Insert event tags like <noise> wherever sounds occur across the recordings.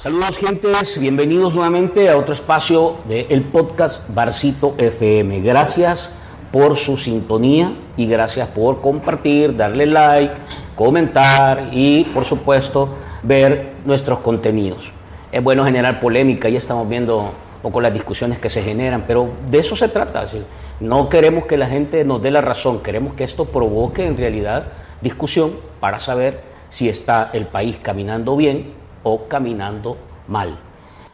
Saludos gentes, bienvenidos nuevamente a otro espacio del podcast Barcito FM. Gracias por su sintonía y gracias por compartir, darle like, comentar y por supuesto ver nuestros contenidos. Es bueno generar polémica, ya estamos viendo un poco las discusiones que se generan, pero de eso se trata. No queremos que la gente nos dé la razón, queremos que esto provoque en realidad discusión para saber si está el país caminando bien o caminando mal.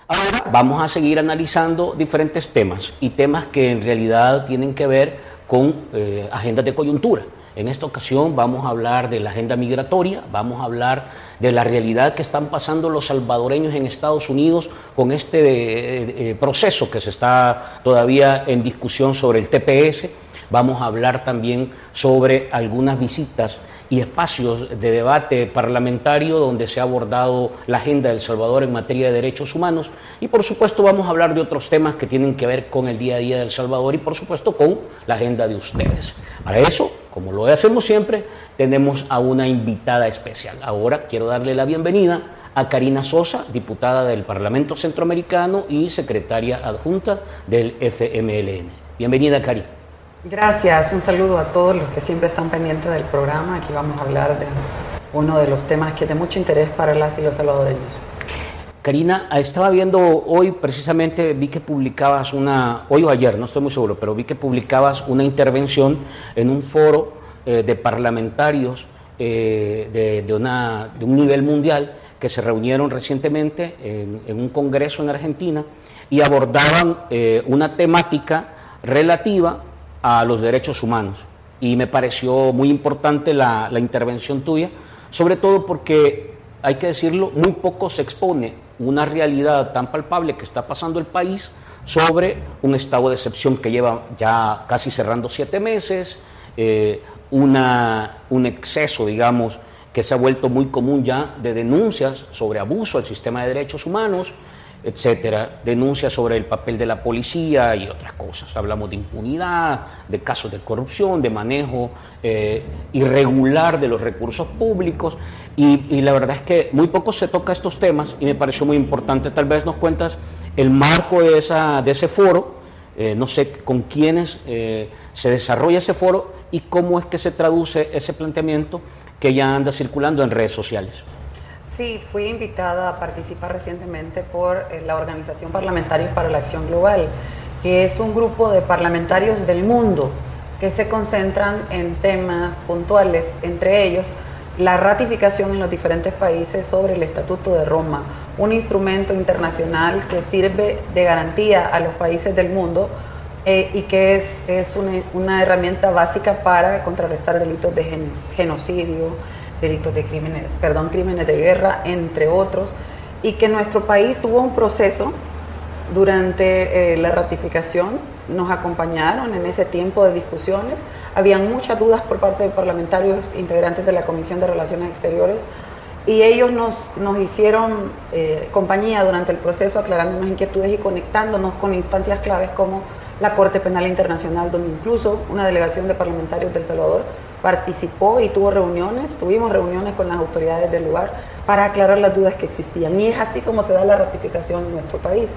Ahora vamos a seguir analizando diferentes temas y temas que en realidad tienen que ver con eh, agendas de coyuntura. En esta ocasión vamos a hablar de la agenda migratoria, vamos a hablar de la realidad que están pasando los salvadoreños en Estados Unidos con este eh, eh, proceso que se está todavía en discusión sobre el TPS. Vamos a hablar también sobre algunas visitas y espacios de debate parlamentario donde se ha abordado la agenda del Salvador en materia de derechos humanos y por supuesto vamos a hablar de otros temas que tienen que ver con el día a día del Salvador y por supuesto con la agenda de ustedes. Para eso, como lo hacemos siempre, tenemos a una invitada especial. Ahora quiero darle la bienvenida a Karina Sosa, diputada del Parlamento Centroamericano y secretaria adjunta del FMLN. Bienvenida, Karina. Gracias, un saludo a todos los que siempre están pendientes del programa. Aquí vamos a hablar de uno de los temas que es de mucho interés para las y los salvadoreños. Karina, estaba viendo hoy precisamente, vi que publicabas una, hoy o ayer, no estoy muy seguro, pero vi que publicabas una intervención en un foro eh, de parlamentarios eh, de, una, de, un nivel mundial que se reunieron recientemente en, un congreso en Argentina y abordaban eh, una temática relativa a los derechos humanos. Y me pareció muy importante la, intervención tuya, sobre todo porque, hay que decirlo, muy poco se expone una realidad tan palpable que está pasando el país sobre un estado de excepción que lleva ya casi cerrando siete meses, eh, una, un exceso, digamos, que se ha vuelto muy común ya de denuncias sobre abuso al sistema de derechos humanos, etcétera, denuncias sobre el papel de la policía y otras cosas. Hablamos de impunidad, de casos de corrupción, de manejo eh, irregular de los recursos públicos y, la verdad es que muy poco se toca estos temas y me pareció muy importante. Tal vez nos cuentas el marco de, esa, de ese foro, eh, no sé con quiénes eh, se desarrolla ese foro y cómo es que se traduce ese planteamiento que ya anda circulando en redes sociales. Sí, fui invitada a participar recientemente por eh, la Organización Parlamentaria para la Acción Global, que es un grupo de parlamentarios del mundo que se concentran en temas puntuales, entre ellos la ratificación en los diferentes países sobre el Estatuto de Roma, un instrumento internacional que sirve de garantía a los países del mundo eh, y que es, una, una, herramienta básica para contrarrestar delitos de genocidio, delitos de crímenes, perdón, crímenes de guerra, entre otros, y que nuestro país tuvo un proceso durante eh, la ratificación, nos acompañaron en ese tiempo de discusiones, habían muchas dudas por parte de parlamentarios integrantes de la Comisión de Relaciones Exteriores y ellos nos, nos hicieron eh, compañía durante el proceso aclarándonos inquietudes y conectándonos con instancias claves como la Corte Penal Internacional, donde incluso una delegación de parlamentarios del Salvador participó y tuvo reuniones, tuvimos reuniones con las autoridades del lugar para aclarar las dudas que existían. Y es así como se da la ratificación en nuestro país.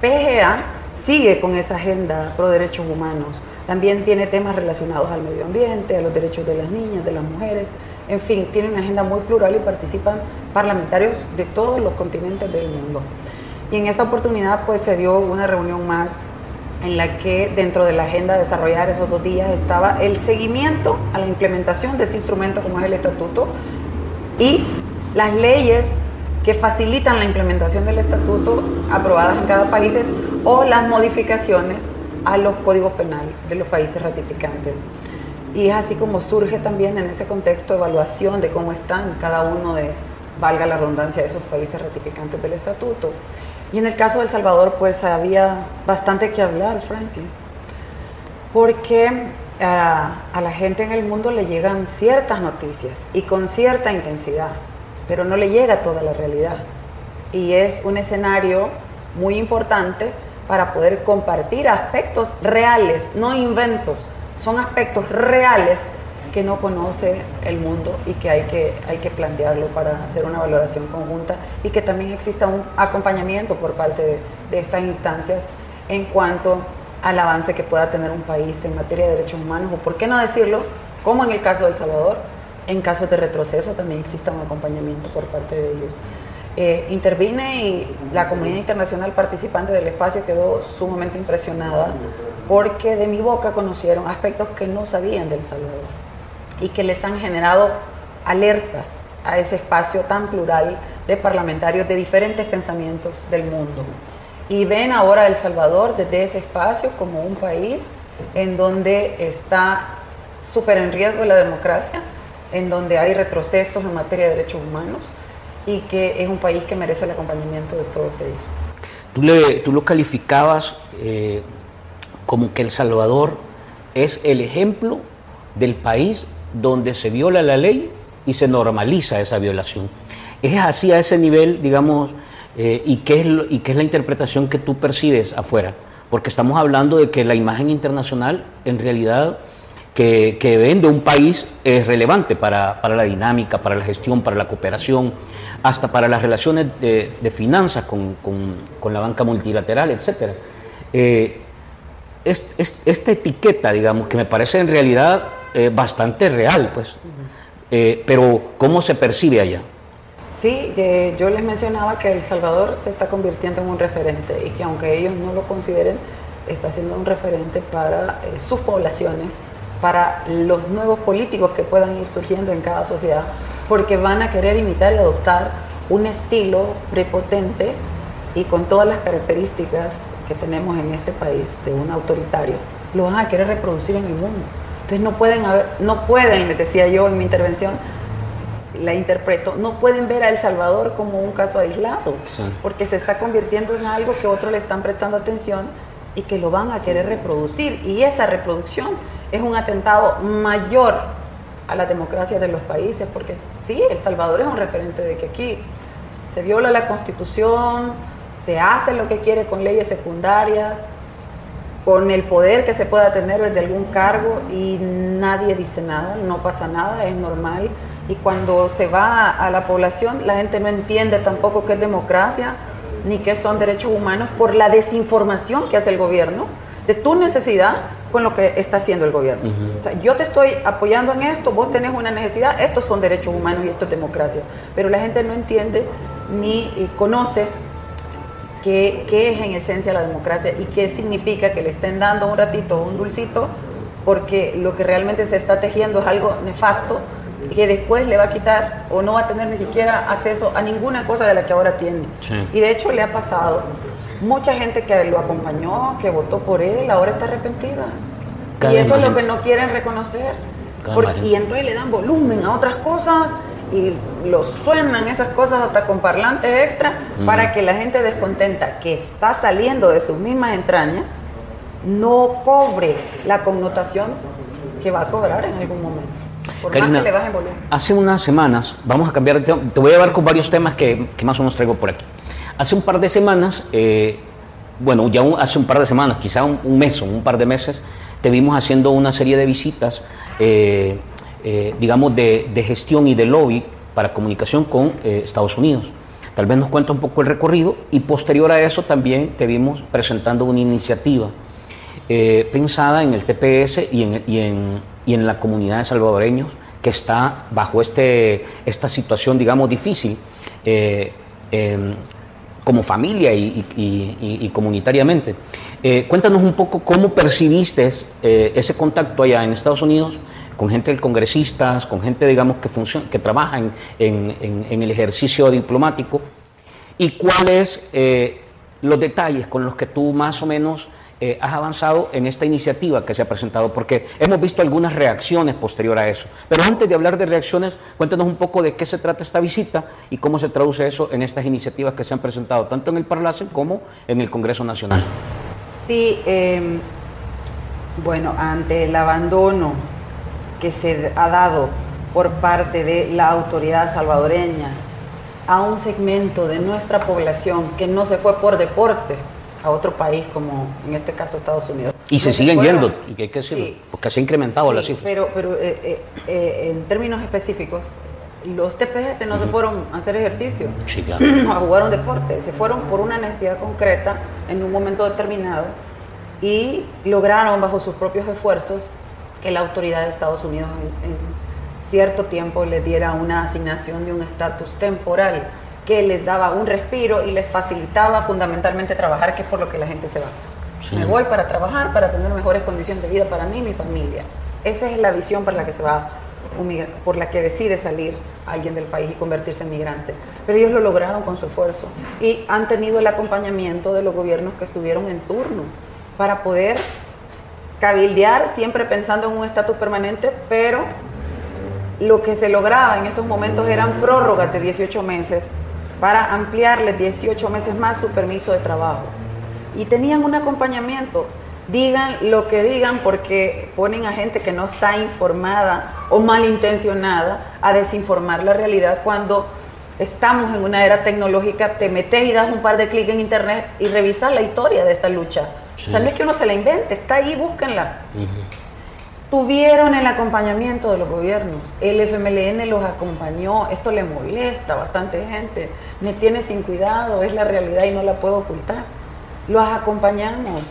PGA sigue con esa agenda pro derechos humanos. También tiene temas relacionados al medio ambiente, a los derechos de las niñas, de las mujeres. En fin, tiene una agenda muy plural y participan parlamentarios de todos los continentes del mundo. Y en esta oportunidad pues se dio una reunión más en la que dentro de la agenda de desarrollar esos dos días estaba el seguimiento a la implementación de ese instrumento como es el estatuto y las leyes que facilitan la implementación del estatuto aprobadas en cada país o las modificaciones a los códigos penales de los países ratificantes. Y es así como surge también en ese contexto evaluación de cómo están cada uno de, valga la redundancia, de esos países ratificantes del estatuto. Y en el caso de El Salvador, pues había bastante que hablar, Franklin, porque ah, a la gente en el mundo le llegan ciertas noticias y con cierta intensidad, pero no le llega toda la realidad. Y es un escenario muy importante para poder compartir aspectos reales, no inventos, son aspectos reales que no conoce el mundo y que hay que, hay que plantearlo para hacer una valoración conjunta y que también exista un acompañamiento por parte de, estas instancias en cuanto al avance que pueda tener un país en materia de derechos humanos o, por qué no decirlo, como en el caso de El Salvador, en casos de retroceso también exista un acompañamiento por parte de ellos. Eh, intervine y la comunidad internacional participante del espacio quedó sumamente impresionada porque de mi boca conocieron aspectos que no sabían del Salvador y que les han generado alertas a ese espacio tan plural de parlamentarios de diferentes pensamientos del mundo. Y ven ahora El Salvador desde ese espacio como un país en donde está súper en riesgo la democracia, en donde hay retrocesos en materia de derechos humanos y que es un país que merece el acompañamiento de todos ellos. Tú, le, tú lo calificabas eh, como que El Salvador es el ejemplo del país donde se viola la ley y se normaliza esa violación. ¿Es así a ese nivel, digamos, eh, y, qué es y qué es la interpretación que tú percibes afuera? Porque estamos hablando de que la imagen internacional en realidad que, que ven de un país es relevante para, para, la dinámica, para la gestión, para la cooperación, hasta para las relaciones de, de finanzas con, con, con, la banca multilateral, etc. Eh, es, esta etiqueta, digamos, que me parece en realidad eh, bastante real, pues, eh, pero ¿cómo se percibe allá? Sí, yo les mencionaba que El Salvador se está convirtiendo en un referente y que aunque ellos no lo consideren, está siendo un referente para eh, sus poblaciones, para los nuevos políticos que puedan ir surgiendo en cada sociedad, porque van a querer imitar y adoptar un estilo prepotente y con todas las características que tenemos en este país de un autoritario, lo van a querer reproducir en el mundo. Entonces no pueden haber, no pueden, les decía yo en mi intervención, la interpreto, no pueden ver a El Salvador como un caso aislado, sí. porque se está convirtiendo en algo que otros le están prestando atención y que lo van a querer reproducir. Y esa reproducción es un atentado mayor a la democracia de los países, porque sí, El Salvador es un referente de que aquí se viola la constitución, se hace lo que quiere con leyes secundarias, con el poder que se pueda tener desde algún cargo y nadie dice nada, no pasa nada, es normal. Y cuando se va a la población, la gente no entiende tampoco qué es democracia ni qué son derechos humanos por la desinformación que hace el gobierno de tu necesidad con lo que está haciendo el gobierno. Uh -huh. O sea, yo te estoy apoyando en esto, vos tenés una necesidad, estos son derechos humanos y esto es democracia. Pero la gente no entiende ni conoce qué, qué es en esencia la democracia y qué significa que le estén dando un ratito un dulcito porque lo que realmente se está tejiendo es algo nefasto que después le va a quitar o no va a tener ni siquiera acceso a ninguna cosa de la que ahora tiene. Sí. Y de hecho le ha pasado. Mucha gente que lo acompañó, que votó por él, ahora está arrepentida. Cada y eso es lo que no quieren reconocer. Porque, y entonces le dan volumen a otras cosas y lo suenan esas cosas hasta con parlantes extra mm. para que la gente descontenta que está saliendo de sus mismas entrañas no cobre la connotación que va a cobrar en algún momento. Por Karina, más que le bajen volumen. Hace unas semanas, vamos a cambiar de tema, te voy a llevar con varios temas que, que más o menos traigo por aquí. Hace un par de semanas, eh, bueno, ya un, hace un par de semanas, quizá un, un, mes o un par de meses, te vimos haciendo una serie de visitas, eh, eh, digamos, de, de, gestión y de lobby para comunicación con eh, Estados Unidos. Tal vez nos cuenta un poco el recorrido y posterior a eso también te vimos presentando una iniciativa eh, pensada en el TPS y en, y, en, y en la comunidad de salvadoreños que está bajo este, esta situación, digamos, difícil. Eh, como familia y, y, y, comunitariamente. Cuéntanos un poco cómo percibiste ese contacto allá en Estados Unidos con gente de congresistas, con gente, digamos, que, que trabaja en, en, el ejercicio diplomático y cuáles eh, los detalles con los que tú más o menos eh, has avanzado en esta iniciativa que se ha presentado? Porque hemos visto algunas reacciones posterior a eso. Pero antes de hablar de reacciones, cuéntanos un poco de qué se trata esta visita y cómo se traduce eso en estas iniciativas que se han presentado, tanto en el Parlacen como en el Congreso Nacional. Sí, eh, bueno, ante el abandono que se ha dado por parte de la autoridad salvadoreña a un segmento de nuestra población que no se fue por deporte, a otro país como en este caso Estados Unidos. Y se siguen yendo, y que hay que decirlo, porque se ha incrementado la cifra. Pero, pero eh, eh, eh, en términos específicos, los TPS no se fueron a hacer ejercicio, sí, claro. <clears throat> a jugar un deporte, se fueron por una necesidad concreta en un momento determinado y lograron bajo sus propios esfuerzos que la autoridad de Estados Unidos en, en cierto tiempo les diera una asignación de un estatus temporal que les daba un respiro y les facilitaba fundamentalmente trabajar, que es por lo que la gente se va. Me voy para trabajar, para tener mejores condiciones de vida para mí y mi familia. Esa es la visión por la que se va por la que decide salir alguien del país y convertirse en migrante. Pero ellos lo lograron con su esfuerzo y han tenido el acompañamiento de los gobiernos que estuvieron en turno para poder cabildear, siempre pensando en un estatus permanente, pero lo que se lograba en esos momentos eran prórrogas de 18 meses para ampliarles 18 meses más su permiso de trabajo. Y tenían un acompañamiento. Digan lo que digan porque ponen a gente que no está informada o malintencionada a desinformar la realidad cuando estamos en una era tecnológica, te metes y das un par de clics en internet y revisas la historia de esta lucha. O sea, no es que uno se la invente, está ahí, búsquenla tuvieron el acompañamiento de los gobiernos. El FMLN los acompañó. Esto le molesta a bastante gente. Me tiene sin cuidado, es la realidad y no la puedo ocultar. Los acompañamos.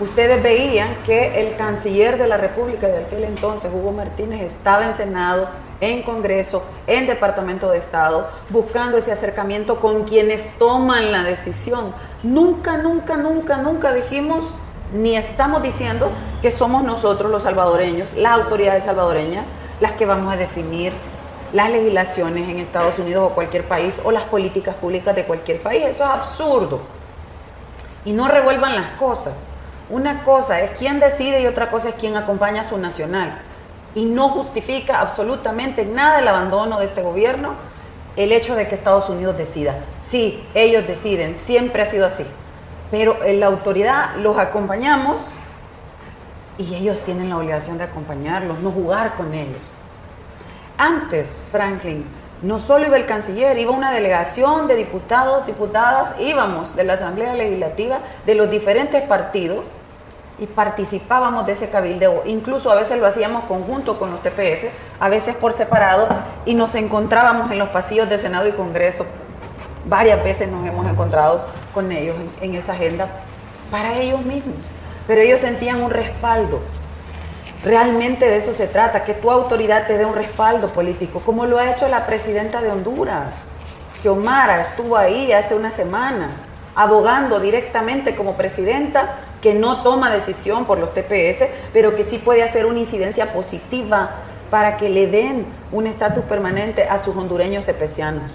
Ustedes veían que el canciller de la República de aquel entonces, Hugo Martínez, estaba en Senado, en Congreso, en Departamento de Estado, buscando ese acercamiento con quienes toman la decisión. Nunca, nunca, nunca, nunca dijimos ni estamos diciendo que somos nosotros los salvadoreños, las autoridades salvadoreñas, las que vamos a definir las legislaciones en Estados Unidos o cualquier país o las políticas públicas de cualquier país. Eso es absurdo. Y no revuelvan las cosas. Una cosa es quién decide y otra cosa es quién acompaña a su nacional. Y no justifica absolutamente nada el abandono de este gobierno el hecho de que Estados Unidos decida. Sí, ellos deciden, siempre ha sido así pero en la autoridad los acompañamos y ellos tienen la obligación de acompañarlos, no jugar con ellos. Antes, Franklin, no solo iba el canciller, iba una delegación de diputados, diputadas, íbamos de la Asamblea Legislativa de los diferentes partidos y participábamos de ese cabildeo. Incluso a veces lo hacíamos conjunto con los TPS, a veces por separado, y nos encontrábamos en los pasillos de Senado y Congreso varias veces nos hemos encontrado con ellos en, esa agenda para ellos mismos, pero ellos sentían un respaldo. Realmente de eso se trata, que tu autoridad te dé un respaldo político, como lo ha hecho la presidenta de Honduras. Xiomara estuvo ahí hace unas semanas, abogando directamente como presidenta, que no toma decisión por los TPS, pero que sí puede hacer una incidencia positiva para que le den un estatus permanente a sus hondureños tepecianos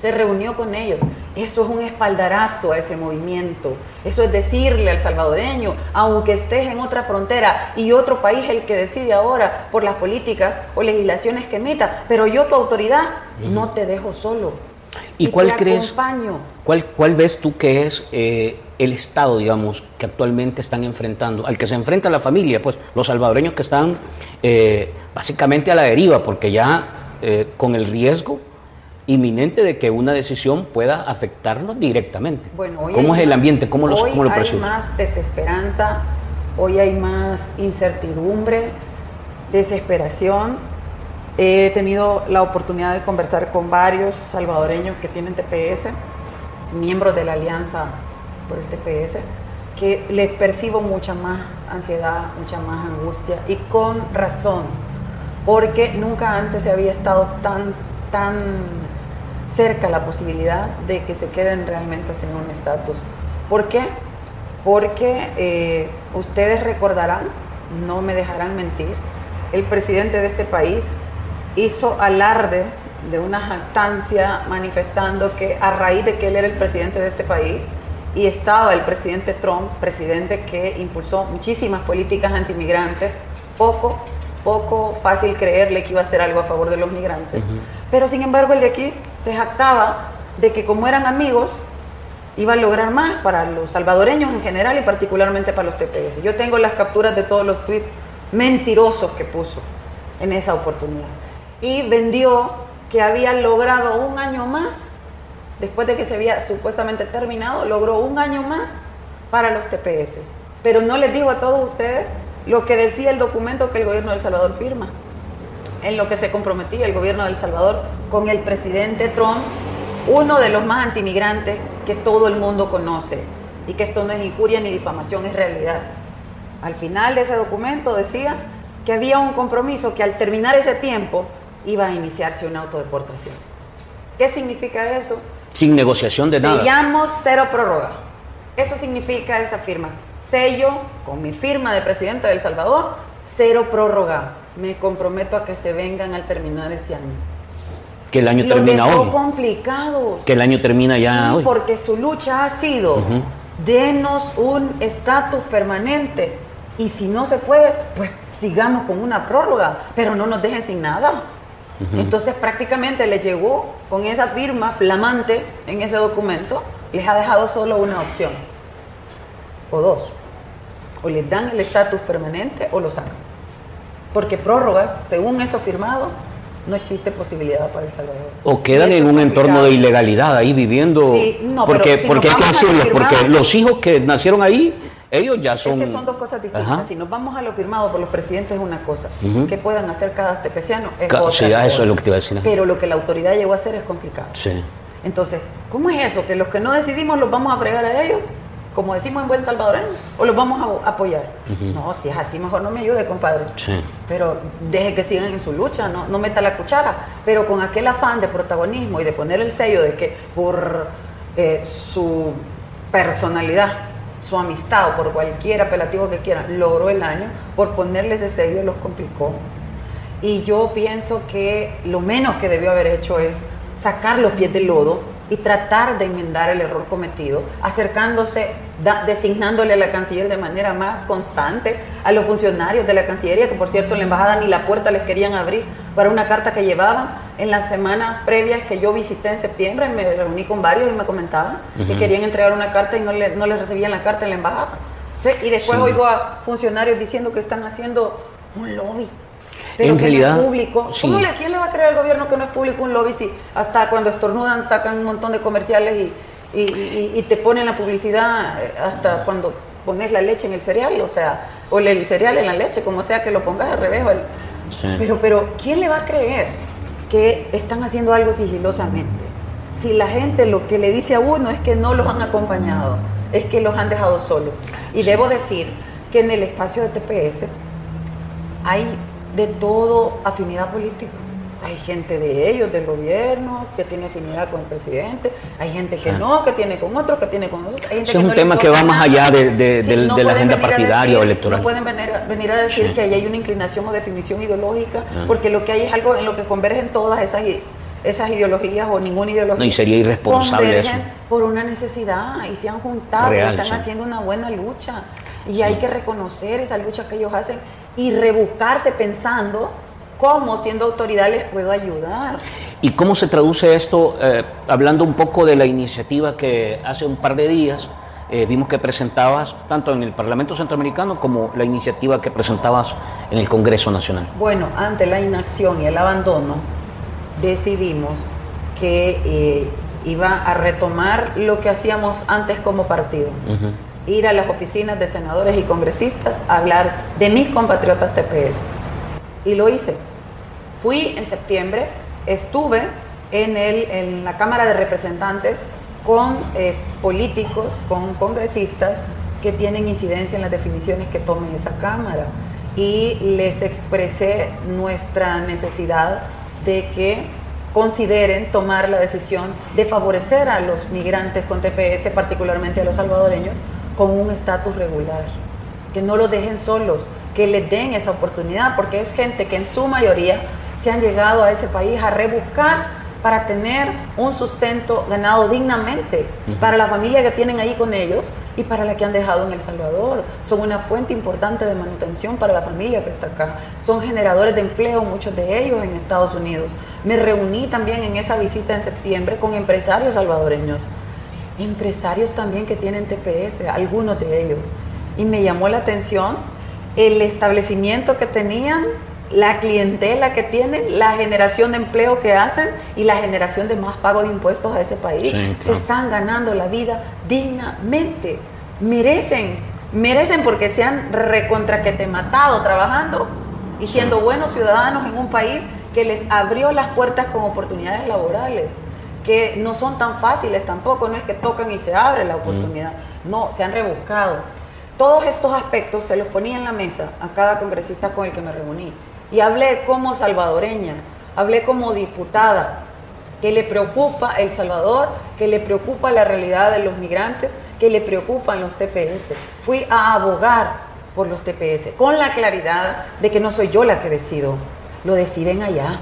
se reunió con ellos. Eso es un espaldarazo a ese movimiento. Eso es decirle al salvadoreño, aunque estés en otra frontera y otro país el que decide ahora por las políticas o legislaciones que emita, pero yo tu autoridad no te dejo solo. ¿Y, cuál crees? Cuál, ¿Cuál ves tú que es eh, el estado, digamos, que actualmente están enfrentando, al que se enfrenta la familia, pues los salvadoreños que están eh, básicamente a la deriva, porque ya eh, con el riesgo inminente de que una decisión pueda afectarnos directamente. Bueno, ¿Cómo es el ambiente? ¿Cómo, los, hoy hay más desesperanza, hoy hay más incertidumbre, desesperación. He tenido la oportunidad de conversar con varios salvadoreños que tienen TPS, miembros de la alianza por el TPS, que les percibo mucha más ansiedad, mucha más angustia y con razón, porque nunca antes se había estado tan, tan cerca la posibilidad de que se queden realmente sin un estatus. ¿Por qué? Porque eh, ustedes recordarán, no me dejarán mentir, el presidente de este país hizo alarde de una jactancia manifestando que a raíz de que él era el presidente de este país y estaba el presidente Trump, presidente que impulsó muchísimas políticas antimigrantes, poco, poco fácil creerle que iba a hacer algo a favor de los migrantes. Pero sin embargo el de aquí se jactaba de que como eran amigos, iba a lograr más para los salvadoreños en general y particularmente para los TPS. Yo tengo las capturas de todos los tweets mentirosos que puso en esa oportunidad. Y vendió que había logrado un año más, después de que se había supuestamente terminado, logró un año más para los TPS. Pero no les digo a todos ustedes lo que decía el documento que el gobierno de El Salvador firma, en lo que se comprometía el gobierno de El Salvador con el presidente Trump, uno de los más antimigrantes que todo el mundo conoce, y que esto no es injuria ni difamación, es realidad. Al final de ese documento decía que había un compromiso que al terminar ese tiempo iba a iniciarse una autodeportación. ¿Qué significa eso? Sin negociación de nada. Sellamos cero prórroga. Eso significa esa firma. Sello con mi firma de presidente de El Salvador, cero prórroga. Me comprometo a que se vengan al terminar ese año. Que el año termina dejó hoy. complicados. Que el año termina ya Sí, hoy. porque su lucha ha sido denos un estatus permanente y si no se puede, pues sigamos con una prórroga, pero no nos dejen sin nada. Entonces prácticamente le llegó con esa firma flamante en ese documento, les ha dejado solo una opción, o dos, o les dan el estatus permanente o lo sacan. Porque prórrogas, según eso firmado, no existe posibilidad para El Salvador. O quedan en un entorno de ilegalidad ahí viviendo. Sí, no, porque pero si porque hay que decirlo, porque los hijos que nacieron ahí, ellos ya son. Es que son dos cosas distintas. Ajá. Si nos vamos a lo firmado por los presidentes es una cosa. Ujú. ¿Qué puedan hacer cada tepeciano? Es Ca- otra sí, ah, eso es lo que te iba a decir. Pero lo que la autoridad llegó a hacer es complicado. Sí. Entonces, ¿cómo es eso? ¿Que los que no decidimos los vamos a fregar a ellos? Como decimos en buen salvadoreño. ¿O los vamos a apoyar? No, si es así, mejor no me ayude, compadre. Sí. Pero deje que sigan en su lucha, no, no meta la cuchara. Pero con aquel afán de protagonismo y de poner el sello de que por eh, su personalidad, su amistad o por cualquier apelativo que quieran, logró el año, por ponerle ese sello los complicó. Y yo pienso que lo menos que debió haber hecho es sacar los pies del lodo y tratar de enmendar el error cometido, acercándose, designándole a la canciller de manera más constante, a los funcionarios de la Cancillería, que por cierto en la embajada ni la puerta les querían abrir para una carta que llevaban. En las semanas previas que yo visité en septiembre, me reuní con varios y me comentaban que querían entregar una carta y no le, no les recibían la carta en la embajada. Sí, y después Sí. oigo a funcionarios diciendo que están haciendo un lobby. En Pero que realidad, no es público. sí. ¿Cómo le, ¿A quién le va a creer al gobierno que no es público un lobby si hasta cuando estornudan sacan un montón de comerciales y, y- y- y te ponen la publicidad eh, hasta cuando pones la leche en el cereal? O sea, o el cereal en la leche, como sea que lo pongas al revés. o el- Sí. pero, pero, ¿quién le va a creer que están haciendo algo sigilosamente? Si la gente lo que le dice a uno es que no los han acompañado, es que los han dejado solos. Y debo decir que en el espacio de TPS hay de todo afinidad política. Hay gente de ellos, del gobierno, que tiene afinidad con el presidente. Hay gente que Sí. no, que tiene con otros, que tiene con otros. Hay gente es un no tema que va más allá de- de la agenda partidaria o electoral. No pueden venir a, venir a decir Sí. que ahí hay una inclinación o definición ideológica, Ah. porque lo que hay es algo en lo que convergen todas esas, esas ideologías o ninguna ideología. No, y sería irresponsable Convergen eso. por una necesidad y se han juntado y están sí. haciendo una buena lucha. Y hay que reconocer esa lucha que ellos hacen y rebuscarse pensando cómo siendo autoridad les puedo ayudar. ¿Y cómo se traduce esto? Eh, hablando un poco de la iniciativa que hace un par de días eh, vimos que presentabas tanto en el Parlamento Centroamericano como la iniciativa que presentabas en el Congreso Nacional. Bueno, ante la inacción y el abandono, decidimos que eh, iba a retomar lo que hacíamos antes como partido. Ir a las oficinas de senadores y congresistas a hablar de mis compatriotas TPS. Y lo hice. Fui en septiembre, estuve en, el, en la Cámara de Representantes con eh, políticos, con congresistas que tienen incidencia en las definiciones que tome esa Cámara. Y les expresé nuestra necesidad de que consideren tomar la decisión de favorecer a los migrantes con TPS, particularmente a los salvadoreños, con un estatus regular que no los dejen solos, que les den esa oportunidad, porque es gente que en su mayoría se han llegado a ese país a rebuscar para tener un sustento ganado dignamente para la familia que tienen ahí con ellos y para la que han dejado en El Salvador. Son una fuente importante de manutención para la familia que está acá. Son generadores de empleo, muchos de ellos en Estados Unidos. Me reuní también en esa visita en septiembre con empresarios salvadoreños empresarios también que tienen TPS, algunos de ellos. Y me llamó la atención el establecimiento que tenían, la clientela que tienen, la generación de empleo que hacen y la generación de más pago de impuestos a ese país. Sí, Se están ganando la vida dignamente. merecen, merecen porque se han recontra que te matado trabajando y siendo buenos ciudadanos en un país que les abrió las puertas con oportunidades laborales, que no son tan fáciles tampoco, no es que tocan y se abre la oportunidad, no, se han rebuscado. Todos estos aspectos se los ponía en la mesa a cada congresista con el que me reuní y hablé como salvadoreña, hablé como diputada, que le preocupa El Salvador, que le preocupa la realidad de los migrantes, que le preocupan los TPS. Fui a abogar por los TPS, con la claridad de que no soy yo la que decido, lo deciden allá.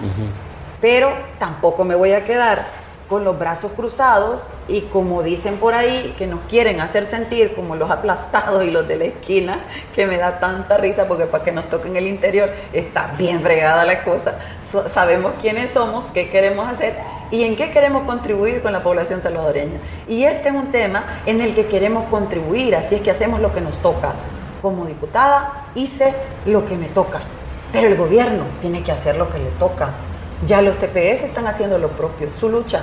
Pero tampoco me voy a quedar con los brazos cruzados y como dicen por ahí, que nos quieren hacer sentir como los aplastados y los de la esquina, que me da tanta risa porque para que nos toquen el interior está bien fregada la cosa. sabemos quiénes somos, qué queremos hacer y en qué queremos contribuir con la población salvadoreña. Y este es un tema en el que queremos contribuir, así es que hacemos lo que nos toca. Como diputada hice lo que me toca, pero el gobierno tiene que hacer lo que le toca ya los TPS están haciendo lo propio, su lucha.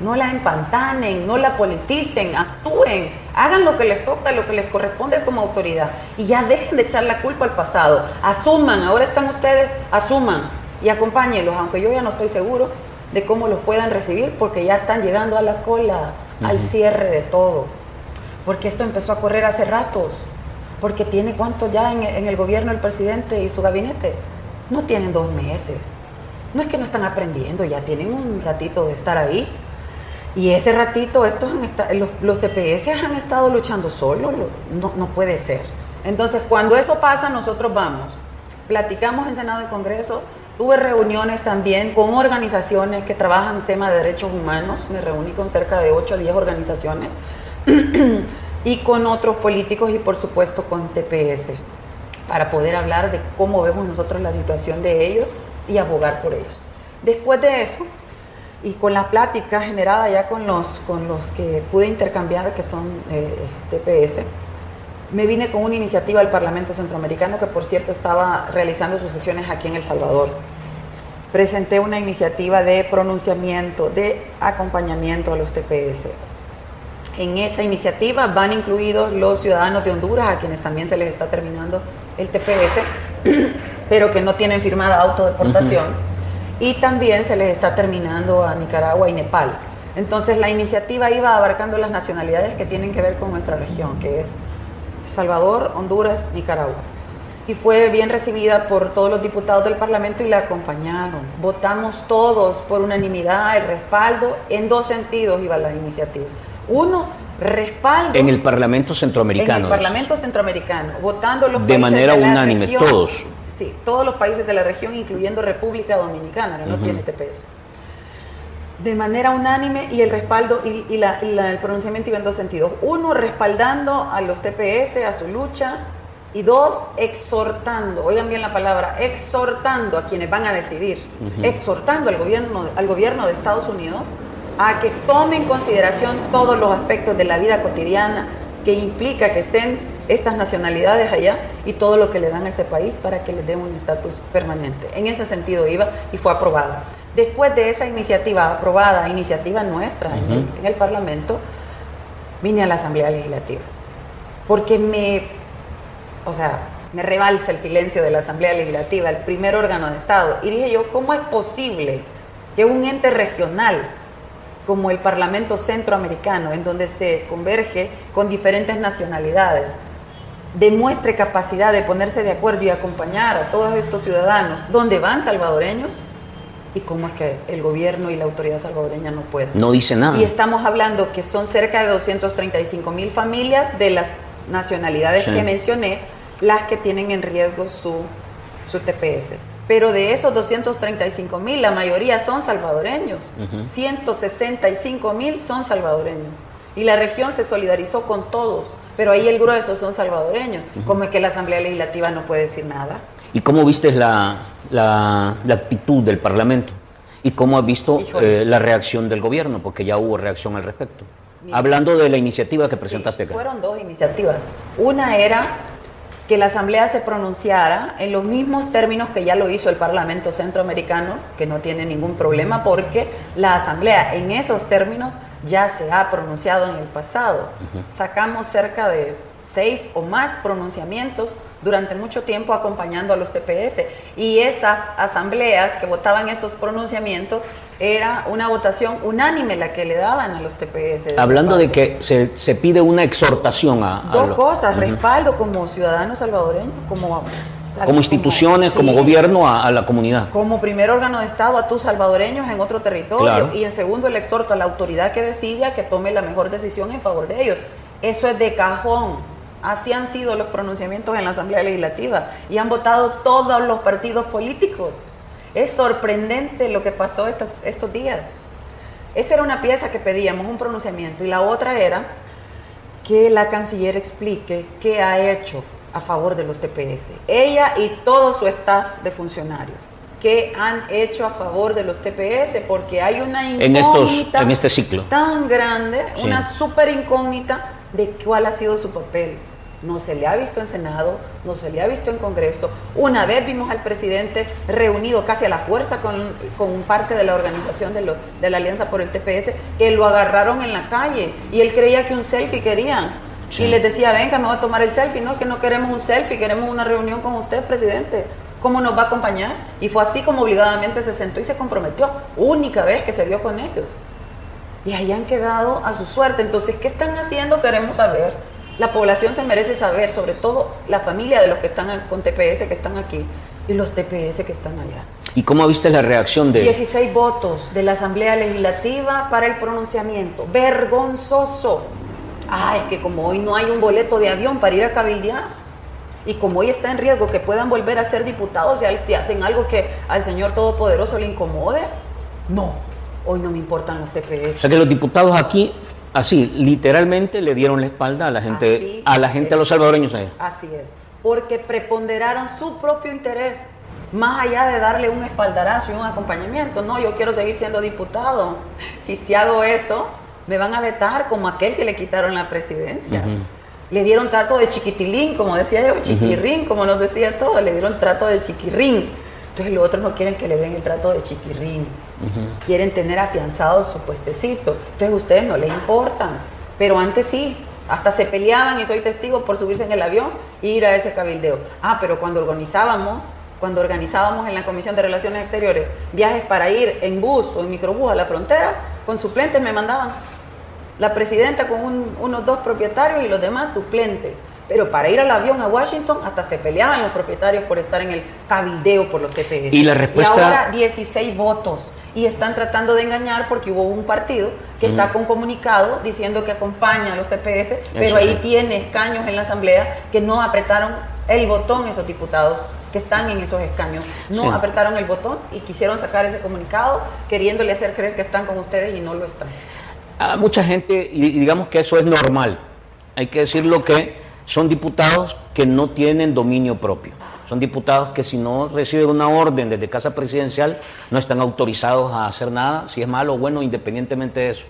No la empantanen, no la politicen, actúen, hagan lo que les toca, lo que les corresponde como autoridad. Y ya dejen de echar la culpa al pasado. Asuman, ahora están ustedes, asuman y acompáñenlos, aunque yo ya no estoy seguro de cómo los puedan recibir porque ya están llegando a la cola, al cierre de todo. Porque esto empezó a correr hace ratos. Porque tiene cuánto ya en, en el gobierno el presidente y su gabinete. No tienen dos meses no es que no están aprendiendo, ya tienen un ratito de estar ahí. Y ese ratito, estos los, los, TPS han estado luchando solos, no, no puede ser. Entonces, cuando eso pasa, nosotros vamos, platicamos en Senado y Congreso, tuve reuniones también con organizaciones que trabajan tema de derechos humanos, me reuní con cerca de 8 o 10 organizaciones, <clears throat> y con otros políticos y por supuesto con TPS, para poder hablar de cómo vemos nosotros la situación de ellos y abogar por ellos. Después de eso, y con la plática generada ya con los, con los que pude intercambiar, que son eh, TPS, me vine con una iniciativa del Parlamento Centroamericano, que por cierto estaba realizando sus sesiones aquí en El Salvador. Presenté una iniciativa de pronunciamiento, de acompañamiento a los TPS. En esa iniciativa van incluidos los ciudadanos de Honduras, a quienes también se les está terminando el TPS, <coughs> pero que no tienen firmada autodeportación. Y también se les está terminando a Nicaragua y Nepal. Entonces la iniciativa iba abarcando las nacionalidades que tienen que ver con nuestra región, que es Salvador, Honduras, Nicaragua. Y fue bien recibida por todos los diputados del Parlamento y la acompañaron. Votamos todos por unanimidad el respaldo. En dos sentidos iba la iniciativa. Uno, respaldo. En el Parlamento Centroamericano. En el Parlamento Centroamericano, votando los de manera unánime, todos. Sí, todos los países de la región, incluyendo República Dominicana, que no tiene TPS. De manera unánime y el respaldo y, el pronunciamiento iba en dos sentidos. Uno, respaldando a los TPS, a su lucha. Y dos, exhortando, oigan bien la palabra, exhortando a quienes van a decidir, exhortando al gobierno, al gobierno de Estados Unidos a que tome en consideración todos los aspectos de la vida cotidiana que implica que estén estas nacionalidades allá y todo lo que le dan a ese país para que les dé un estatus permanente. En ese sentido iba y fue aprobada. Después de esa iniciativa aprobada, iniciativa nuestra en, el, Parlamento, vine a la Asamblea Legislativa. Porque me, o sea, me rebalsa el silencio de la Asamblea Legislativa, el primer órgano de Estado. Y dije yo, ¿cómo es posible que un ente regional como el Parlamento Centroamericano, en donde se converge con diferentes nacionalidades, demuestre capacidad de ponerse de acuerdo y acompañar a todos estos ciudadanos, donde van salvadoreños, y cómo es que el gobierno y la autoridad salvadoreña no pueden. No dice nada. Y estamos hablando que son cerca de 235 mil familias de las nacionalidades que mencioné, las que tienen en riesgo su, su TPS. Pero de esos 235 mil, la mayoría son salvadoreños. 165 mil son salvadoreños. Y la región se solidarizó con todos, pero ahí el grueso son salvadoreños. Como es que la Asamblea Legislativa no puede decir nada? ¿Y cómo viste la, la, actitud del Parlamento? ¿Y cómo has visto eh, la reacción del gobierno? Porque ya hubo reacción al respecto. Hablando de la iniciativa que presentaste acá. Fueron dos iniciativas. Una era que la Asamblea se pronunciara en los mismos términos que ya lo hizo el Parlamento Centroamericano, que no tiene ningún problema porque la Asamblea en esos términos ya se ha pronunciado en el pasado. Sacamos cerca de seis o más pronunciamientos durante mucho tiempo acompañando a los TPS. Y esas asambleas que votaban esos pronunciamientos era una votación unánime la que le daban a los TPS. Hablando de que se, se, pide una exhortación a... Dos cosas, respaldo como ciudadano salvadoreño, como... Como instituciones, como, gobierno a, la comunidad. Como primer órgano de Estado a tus salvadoreños en otro territorio. Y en segundo, el exhorto a la autoridad que decida que tome la mejor decisión en favor de ellos. Eso es de cajón. Así han sido los pronunciamientos en la Asamblea Legislativa y han votado todos los partidos políticos. Es sorprendente lo que pasó estos, días. Esa era una pieza que pedíamos, un pronunciamiento, y la otra era que la canciller explique qué ha hecho a favor de los TPS. Ella y todo su staff de funcionarios. ¿Qué han hecho a favor de los TPS? Porque hay una incógnita en, este ciclo tan grande, una súper incógnita de cuál ha sido su papel. No se le ha visto en Senado, no se le ha visto en Congreso. Una vez vimos al presidente reunido casi a la fuerza con, con parte de la organización de, de, la Alianza por el TPS, que lo agarraron en la calle y él creía que un selfie querían. Y les decía, venga, me voy a tomar el selfie. No, que no queremos un selfie, queremos una reunión con usted, presidente. ¿Cómo nos va a acompañar? Y fue así como obligadamente se sentó y se comprometió. Única vez que se vio con ellos. Y ahí han quedado a su suerte. Entonces, ¿qué están haciendo? Queremos saber. La población se merece saber, sobre todo la familia de los que están con TPS que están aquí y los TPS que están allá. ¿Y cómo viste la reacción de...? 16 votos de la Asamblea Legislativa para el pronunciamiento. Vergonzoso. Ah, es que como hoy no hay un boleto de avión para ir a cabildear, y como hoy está en riesgo que puedan volver a ser diputados si hacen algo que al Señor Todopoderoso le incomode, no, hoy no me importan los TPS. O sea que los diputados aquí, así, literalmente le dieron la espalda a la gente, a la gente, a los salvadoreños allá. Así es, porque preponderaron su propio interés, más allá de darle un espaldarazo y un acompañamiento. No, yo quiero seguir siendo diputado. Y si hago eso, me van a vetar como aquel que le quitaron la presidencia. Le dieron trato de chiquitilín, como decía yo, chiquirrín, como nos decía todo, le dieron trato de chiquirrín. Entonces los otros no quieren que le den el trato de chiquirrín. Quieren tener afianzado su puestecito. Entonces a ustedes no les importan. Pero antes sí. Hasta se peleaban y soy testigo por subirse en el avión e ir a ese cabildeo. Ah, pero cuando organizábamos, cuando organizábamos en la Comisión de Relaciones Exteriores viajes para ir en bus o en microbús a la frontera, con suplentes me mandaban la presidenta con unos dos propietarios y los demás suplentes. Pero para ir al avión a Washington hasta se peleaban los propietarios por estar en el cabildeo por los TPS. Y la respuesta... Y ahora 16 votos. Y están tratando de engañar porque hubo un partido que saca un comunicado diciendo que acompaña a los TPS, pero ahí tiene escaños en la asamblea que no apretaron el botón esos diputados que están en esos escaños. No apretaron el botón y quisieron sacar ese comunicado queriéndole hacer creer que están con ustedes y no lo están a mucha gente, y digamos que eso es normal, hay que decirlo que son diputados que no tienen dominio propio. Son diputados que si no reciben una orden desde Casa Presidencial no están autorizados a hacer nada, si es malo o bueno, independientemente de eso.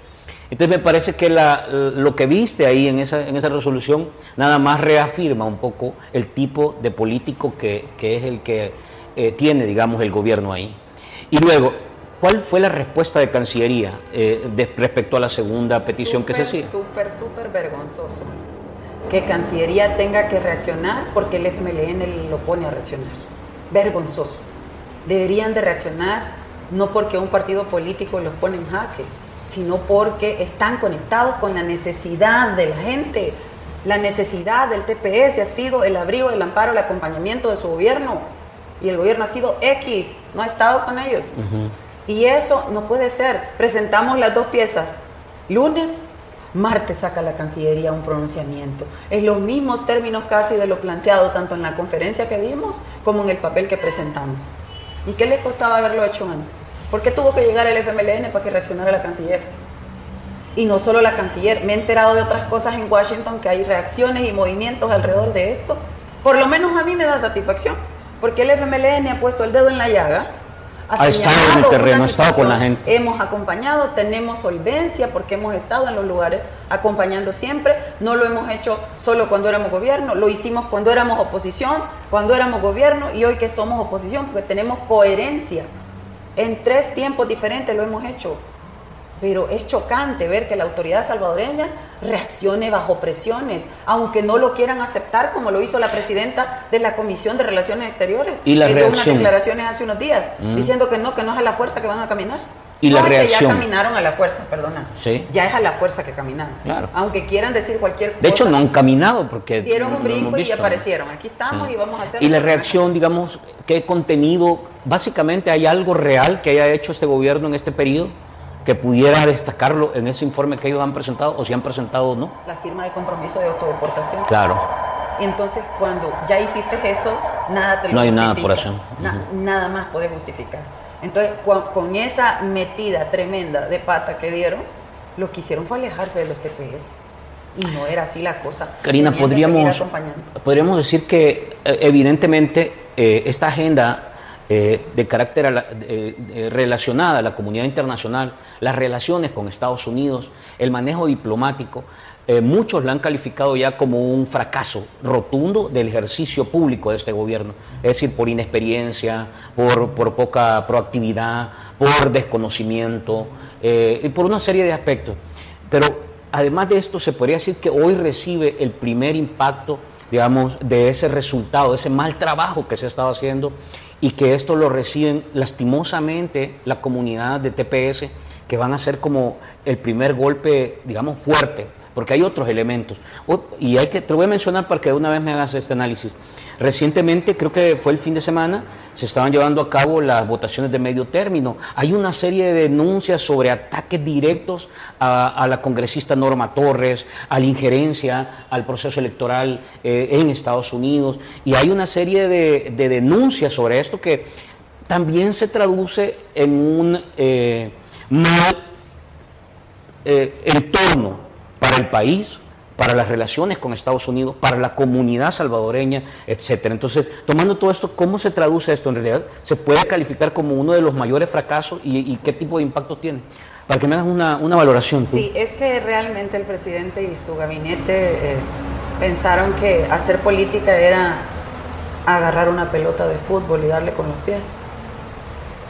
Entonces me parece que lo que viste ahí en esa, en esa resolución nada más reafirma un poco el tipo de político que, es el que eh, tiene, digamos, el gobierno ahí. Y luego, ¿Cuál fue la respuesta de Cancillería eh, respecto a la segunda petición que se hacía? Súper, súper vergonzoso que Cancillería tenga que reaccionar porque el FMLN lo pone a reaccionar. Vergonzoso. Deberían de reaccionar no porque un partido político los pone en jaque, sino porque están conectados con la necesidad de la gente. La necesidad del TPS ha sido el abrigo, el amparo, el acompañamiento de su gobierno. Y el gobierno ha sido X, no ha estado con ellos. Y eso no puede ser. Presentamos las dos piezas. Lunes, martes saca la Cancillería un pronunciamiento. En los mismos términos casi de lo planteado tanto en la conferencia que vimos como en el papel que presentamos. ¿Y qué le costaba haberlo hecho antes? ¿Por qué tuvo que llegar el FMLN para que reaccionara la canciller? Y no solo la canciller, me he enterado de otras cosas en Washington que hay reacciones y movimientos alrededor de esto. Por lo menos a mí me da satisfacción, porque el FMLN ha puesto el dedo en la llaga ha, estado en el terreno, ha estado con la gente. Hemos acompañado, tenemos solvencia porque hemos estado en los lugares acompañando siempre. No lo hemos hecho solo cuando éramos gobierno, lo hicimos cuando éramos oposición, cuando éramos gobierno y hoy que somos oposición porque tenemos coherencia. En tres tiempos diferentes lo hemos hecho. Pero es chocante ver que la autoridad salvadoreña reaccione bajo presiones, aunque no lo quieran aceptar, como lo hizo la presidenta de la Comisión de Relaciones Exteriores, ¿Y la que dio unas reacción? declaraciones hace unos días, Mm. diciendo que no, que no es a la fuerza que van a caminar. ¿Y No, la que reacción? ya caminaron a la fuerza, perdona. Sí. Ya es a la fuerza que caminaron. Claro. Aunque quieran decir cualquier cosa. De hecho, no han caminado porque... Dieron un brinco y aparecieron. Aquí estamos Sí. y vamos a hacer. Y la reacción, digamos, ¿qué contenido? Básicamente, ¿hay algo real que haya hecho este gobierno en este periodo que pudiera destacarlo en ese informe que ellos han presentado o si han presentado o no? La firma de compromiso de autodeportación. Claro. Entonces, cuando ya hiciste eso, nada te lo No hay nada por hacer. Na-. Nada más puede justificar. Entonces, cua- con esa metida tremenda de pata que dieron, lo que hicieron fue alejarse de los TPS. Y no era así la cosa. Karina, Tenían podríamos, podríamos decir que eh, evidentemente eh, esta agenda eh, de carácter a eh, relacionada a la comunidad internacional, las relaciones con Estados Unidos, el manejo diplomático, eh, muchos la han calificado ya como un fracaso rotundo del ejercicio público de este gobierno, es decir, por inexperiencia, por, por poca proactividad, por desconocimiento y por una serie de aspectos. Pero además de esto, se podría decir que hoy recibe el primer impacto, digamos, de ese resultado, de ese mal trabajo que se ha estado haciendo y que esto lo reciben lastimosamente la comunidad de TPS, que van a ser como el primer golpe, digamos, fuerte, porque hay otros elementos. Y hay que, te voy a mencionar para que una vez me hagas este análisis. Recientemente, creo que fue el fin de semana, se estaban llevando a cabo las votaciones de medio término. Hay una serie de denuncias sobre ataques directos a, la congresista Norma Torres, a la injerencia al proceso electoral eh, en Estados Unidos. Y hay una serie de, de denuncias sobre esto que también se traduce en un eh, mal eh, entorno para el país, para las relaciones con Estados Unidos, para la comunidad salvadoreña, etcétera. Entonces, tomando todo esto, ¿cómo se traduce esto en realidad? ¿Se puede calificar como uno de los mayores fracasos y, y qué tipo de impacto tiene? Para que me hagas una, valoración. tú. Sí, es que realmente el presidente y su gabinete eh, pensaron que hacer política era agarrar una pelota de fútbol y darle con los pies.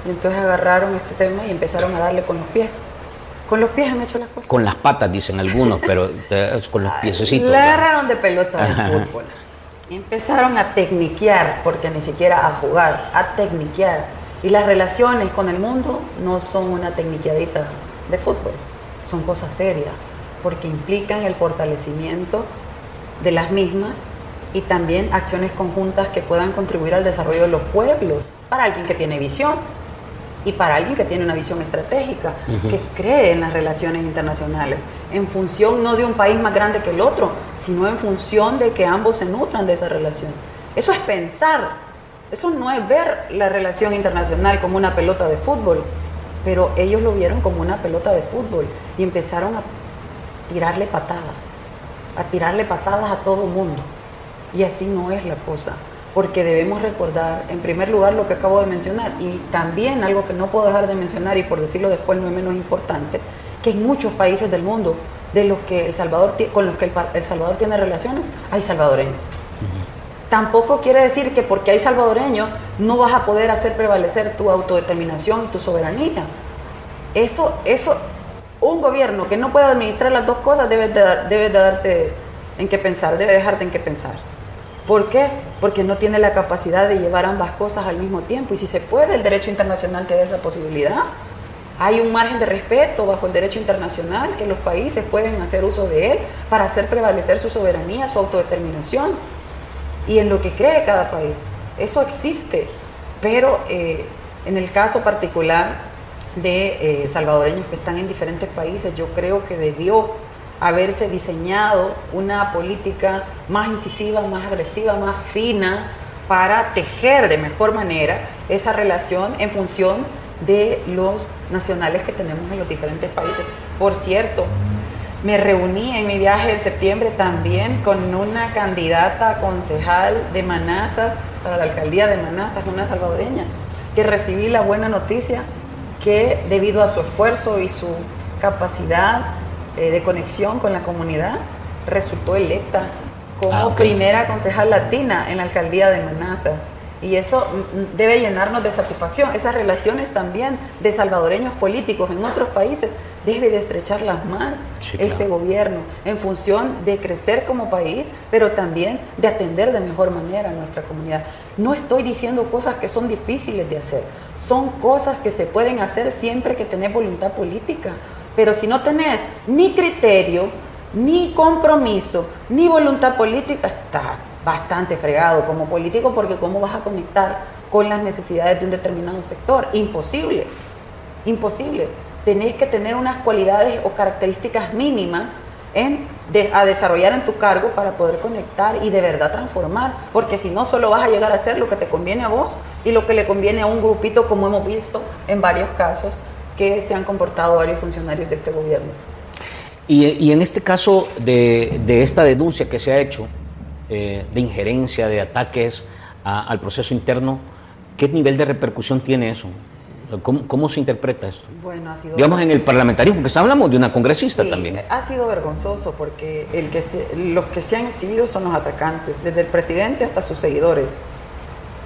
Y entonces agarraron este tema y empezaron a darle con los pies. Con los pies han hecho las cosas. Con las patas, dicen algunos, pero es con los piececitos. La agarraron de pelota de fútbol. Empezaron a tecniquear, porque ni siquiera a jugar, a tecniquear. Y las relaciones con el mundo no son una tecniqueadita de fútbol, son cosas serias, porque implican el fortalecimiento de las mismas y también acciones conjuntas que puedan contribuir al desarrollo de los pueblos, para alguien que tiene visión y para alguien que tiene una visión estratégica, que cree en las relaciones internacionales, en función no de un país más grande que el otro, sino en función de que ambos se nutran de esa relación. Eso es pensar, eso no es ver la relación internacional como una pelota de fútbol, pero ellos lo vieron como una pelota de fútbol y empezaron a tirarle patadas, a tirarle patadas a todo mundo. Y así no es la cosa, porque debemos recordar, en primer lugar, lo que acabo de mencionar, y también algo que no puedo dejar de mencionar, y por decirlo después no es menos importante, que en muchos países del mundo de los que el Salvador, con los que el, El Salvador tiene relaciones, hay salvadoreños. Tampoco quiere decir que porque hay salvadoreños no vas a poder hacer prevalecer tu autodeterminación y tu soberanía. Eso, eso, un gobierno que no pueda administrar las dos cosas debe de, debe de darte en qué pensar, debe dejarte en qué pensar. ¿Por qué? Porque no tiene la capacidad de llevar ambas cosas al mismo tiempo. Y si se puede, el derecho internacional te da esa posibilidad. Hay un margen de respeto bajo el derecho internacional que los países pueden hacer uso de él para hacer prevalecer su soberanía, su autodeterminación y en lo que cree cada país. Eso existe, pero eh, en el caso particular de eh, salvadoreños que están en diferentes países, yo creo que debió haberse diseñado una política más incisiva, más agresiva, más fina, para tejer de mejor manera esa relación en función de los nacionales que tenemos en los diferentes países. Por cierto, me reuní en mi viaje de septiembre también con una candidata concejal de Manazas, para la alcaldía de Manazas, una salvadoreña, que recibí la buena noticia que debido a su esfuerzo y su capacidad eh, de conexión con la comunidad, resultó electa como Ah, primera concejal latina en la alcaldía de Manazas. Y eso debe llenarnos de satisfacción. Esas relaciones también de salvadoreños políticos en otros países debe de estrecharlas más este gobierno en función de crecer como país, pero también de atender de mejor manera a nuestra comunidad. No estoy diciendo cosas que son difíciles de hacer, son cosas que se pueden hacer siempre que tenés voluntad política. Pero si no tenés ni criterio, ni compromiso, ni voluntad política, está bastante fregado como político porque ¿cómo vas a conectar con las necesidades de un determinado sector? Imposible, imposible. Tenés que tener unas cualidades o características mínimas en, a desarrollar en tu cargo para poder conectar y de verdad transformar, porque si no solo vas a llegar a hacer lo que te conviene a vos y lo que le conviene a un grupito como hemos visto en varios casos que se han comportado varios funcionarios de este gobierno. Y, en este caso de, de esta denuncia que se ha hecho, eh, de injerencia, de ataques al proceso interno, ¿qué nivel de repercusión tiene eso? ¿Cómo, se interpreta esto? Bueno, ha sido Digamos en el parlamentarismo, porque hablamos de una congresista también. Ha sido vergonzoso porque el que los que se han exhibido son los atacantes, desde el presidente hasta sus seguidores,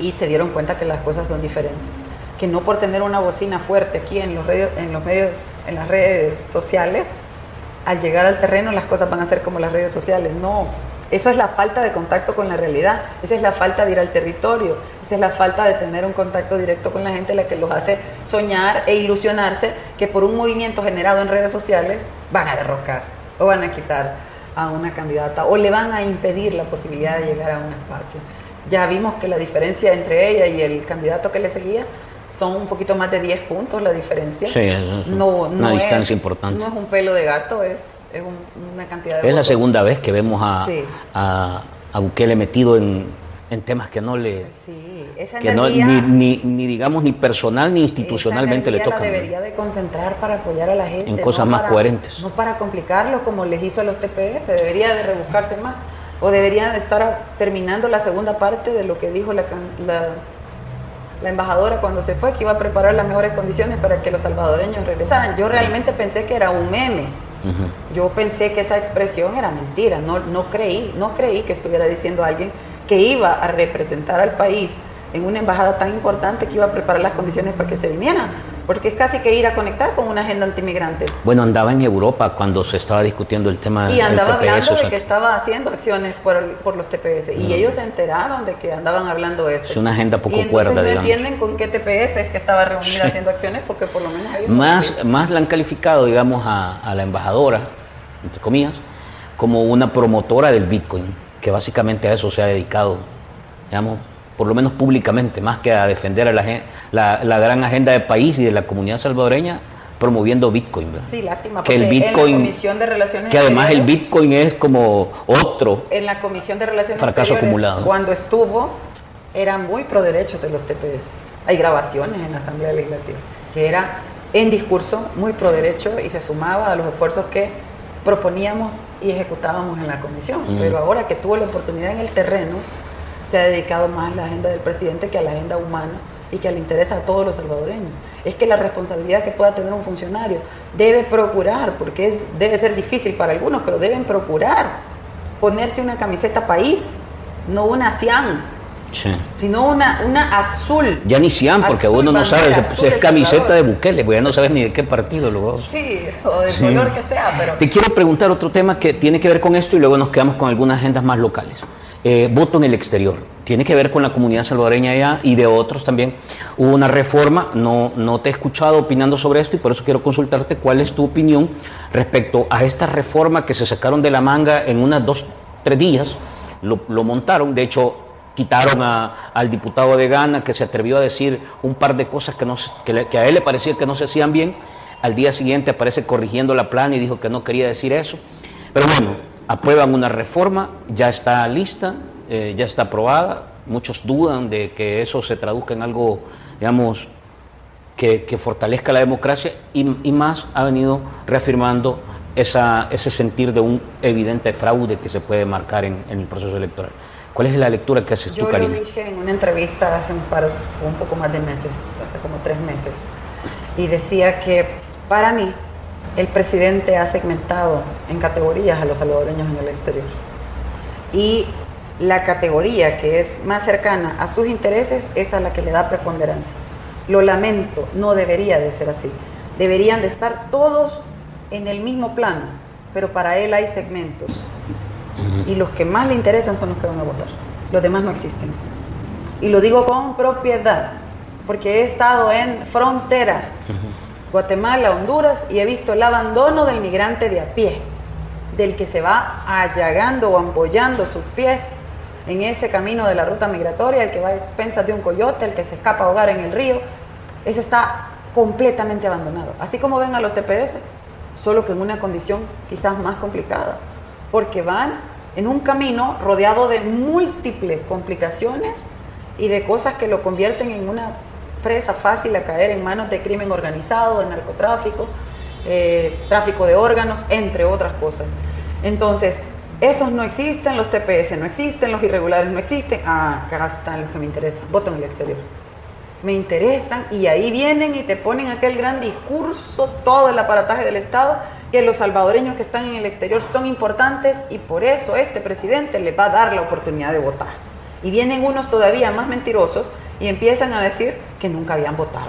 y se dieron cuenta que las cosas son diferentes. Que no por tener una bocina fuerte aquí en los, en los medios, en las redes sociales, al llegar al terreno las cosas van a ser como las redes sociales. No, eso es la falta de contacto con la realidad, esa es la falta de ir al territorio, esa es la falta de tener un contacto directo con la gente la que los hace soñar e ilusionarse que por un movimiento generado en redes sociales van a derrocar o van a quitar a una candidata o le van a impedir la posibilidad de llegar a un espacio. Ya vimos que la diferencia entre ella y el candidato que le seguía son un poquito más de 10 puntos la diferencia. Sí, es no, una distancia importante. No es un pelo de gato, es, una cantidad de... Es la segunda vez que vemos a, a, Bukele metido en, temas que no le... Sí, esa que no, ni, ni, digamos ni personal ni institucionalmente le toca. debería de concentrar para apoyar a la gente. En cosas más coherentes. No para complicarlo como les hizo a los TPS, debería de rebuscarse más. O debería de estar terminando la segunda parte de lo que dijo la, la la embajadora cuando se fue, que iba a preparar las mejores condiciones para que los salvadoreños regresaran. Yo realmente pensé que era un meme. Yo pensé que esa expresión era mentira. No, no creí, no creí que estuviera diciendo alguien que iba a representar al país en una embajada tan importante que iba a preparar las condiciones para que se vinieran, porque es casi que ir a conectar con una agenda antimigrante. Bueno, andaba en Europa cuando se estaba discutiendo el tema y andaba hablando de que estaba haciendo acciones por, por los TPS, y ellos se enteraron de que andaban hablando eso. Es una agenda poco y cuerda, no entienden con qué TPS es que estaba reunida haciendo acciones, porque por lo menos... Más, más la han calificado, digamos, a, a la embajadora, entre comillas, como una promotora del Bitcoin, que básicamente a eso se ha dedicado, digamos, por lo menos públicamente, más que a defender a la, la, gran agenda del país y de la comunidad salvadoreña, promoviendo Bitcoin. Sí, lástima, porque que el Bitcoin, en la Comisión de Relaciones Que además el Bitcoin es como otro en la Comisión de Relaciones fracaso acumulado. Cuando estuvo, era muy pro derechos de los TPS. Hay grabaciones en la Asamblea Legislativa, que era en discurso muy pro derecho y se sumaba a los esfuerzos que proponíamos y ejecutábamos en la comisión. Pero ahora que tuvo la oportunidad en el terreno, se ha dedicado más a la agenda del presidente que a la agenda humana y que le interesa a todos los salvadoreños. Es que la responsabilidad que pueda tener un funcionario debe procurar, porque es, debe ser difícil para algunos, pero deben procurar ponerse una camiseta país, no una CIAN, sino una, una azul. Ya ni Cian, porque uno no sabe es camiseta de Bukele, porque ya no sabes ni de qué partido luego. Sí, o de color que sea, pero... Te quiero preguntar otro tema que tiene que ver con esto y luego nos quedamos con algunas agendas más locales. Eh, voto en el exterior. Tiene que ver con la comunidad salvadoreña allá y de otros también. Hubo una reforma, no, no te he escuchado opinando sobre esto y por eso quiero consultarte cuál es tu opinión respecto a esta reforma que se sacaron de la manga en unas dos, tres días. Lo, montaron, de hecho quitaron al diputado de Gana que se atrevió a decir un par de cosas que, no, que, que a él le parecía que no se hacían bien. Al día siguiente aparece corrigiendo la plana y dijo que no quería decir eso. Pero bueno, aprueban una reforma, ya está lista, eh, ya está aprobada. Muchos dudan de que eso se traduzca en algo, digamos, que, fortalezca la democracia y, más ha venido reafirmando esa, ese sentir de un evidente fraude que se puede marcar en, el proceso electoral. ¿Cuál es la lectura que haces tú, Karina? Yo lo dije en una entrevista hace un par, un poco más de meses, hace como tres meses, y decía que para mí el presidente ha segmentado en categorías a los salvadoreños en el exterior. Y la categoría que es más cercana a sus intereses es a la que le da preponderancia. Lo lamento, no debería de ser así. Deberían de estar todos en el mismo plano, pero para él hay segmentos. Y los que más le interesan son los que van a votar. Los demás no existen. Y lo digo con propiedad, porque he estado en frontera, Guatemala, Honduras, y he visto el abandono del migrante de a pie, del que se va allagando o ampollando sus pies en ese camino de la ruta migratoria, el que va a expensas de un coyote, el que se escapa a ahogar en el río, ese está completamente abandonado. Así como ven a los TPS, solo que en una condición quizás más complicada, porque van en un camino rodeado de múltiples complicaciones y de cosas que lo convierten en una presa fácil a caer en manos de crimen organizado, de narcotráfico, eh, tráfico de órganos, entre otras cosas. Entonces, esos no existen, los TPS no existen, los irregulares no existen. Ah, acá están los que me interesan. Voto en el exterior. Me interesan y ahí vienen y te ponen aquel gran discurso, todo el aparataje del Estado, que los salvadoreños que están en el exterior son importantes y por eso este presidente les va a dar la oportunidad de votar. Y vienen unos todavía más mentirosos y empiezan a decir que nunca habían votado.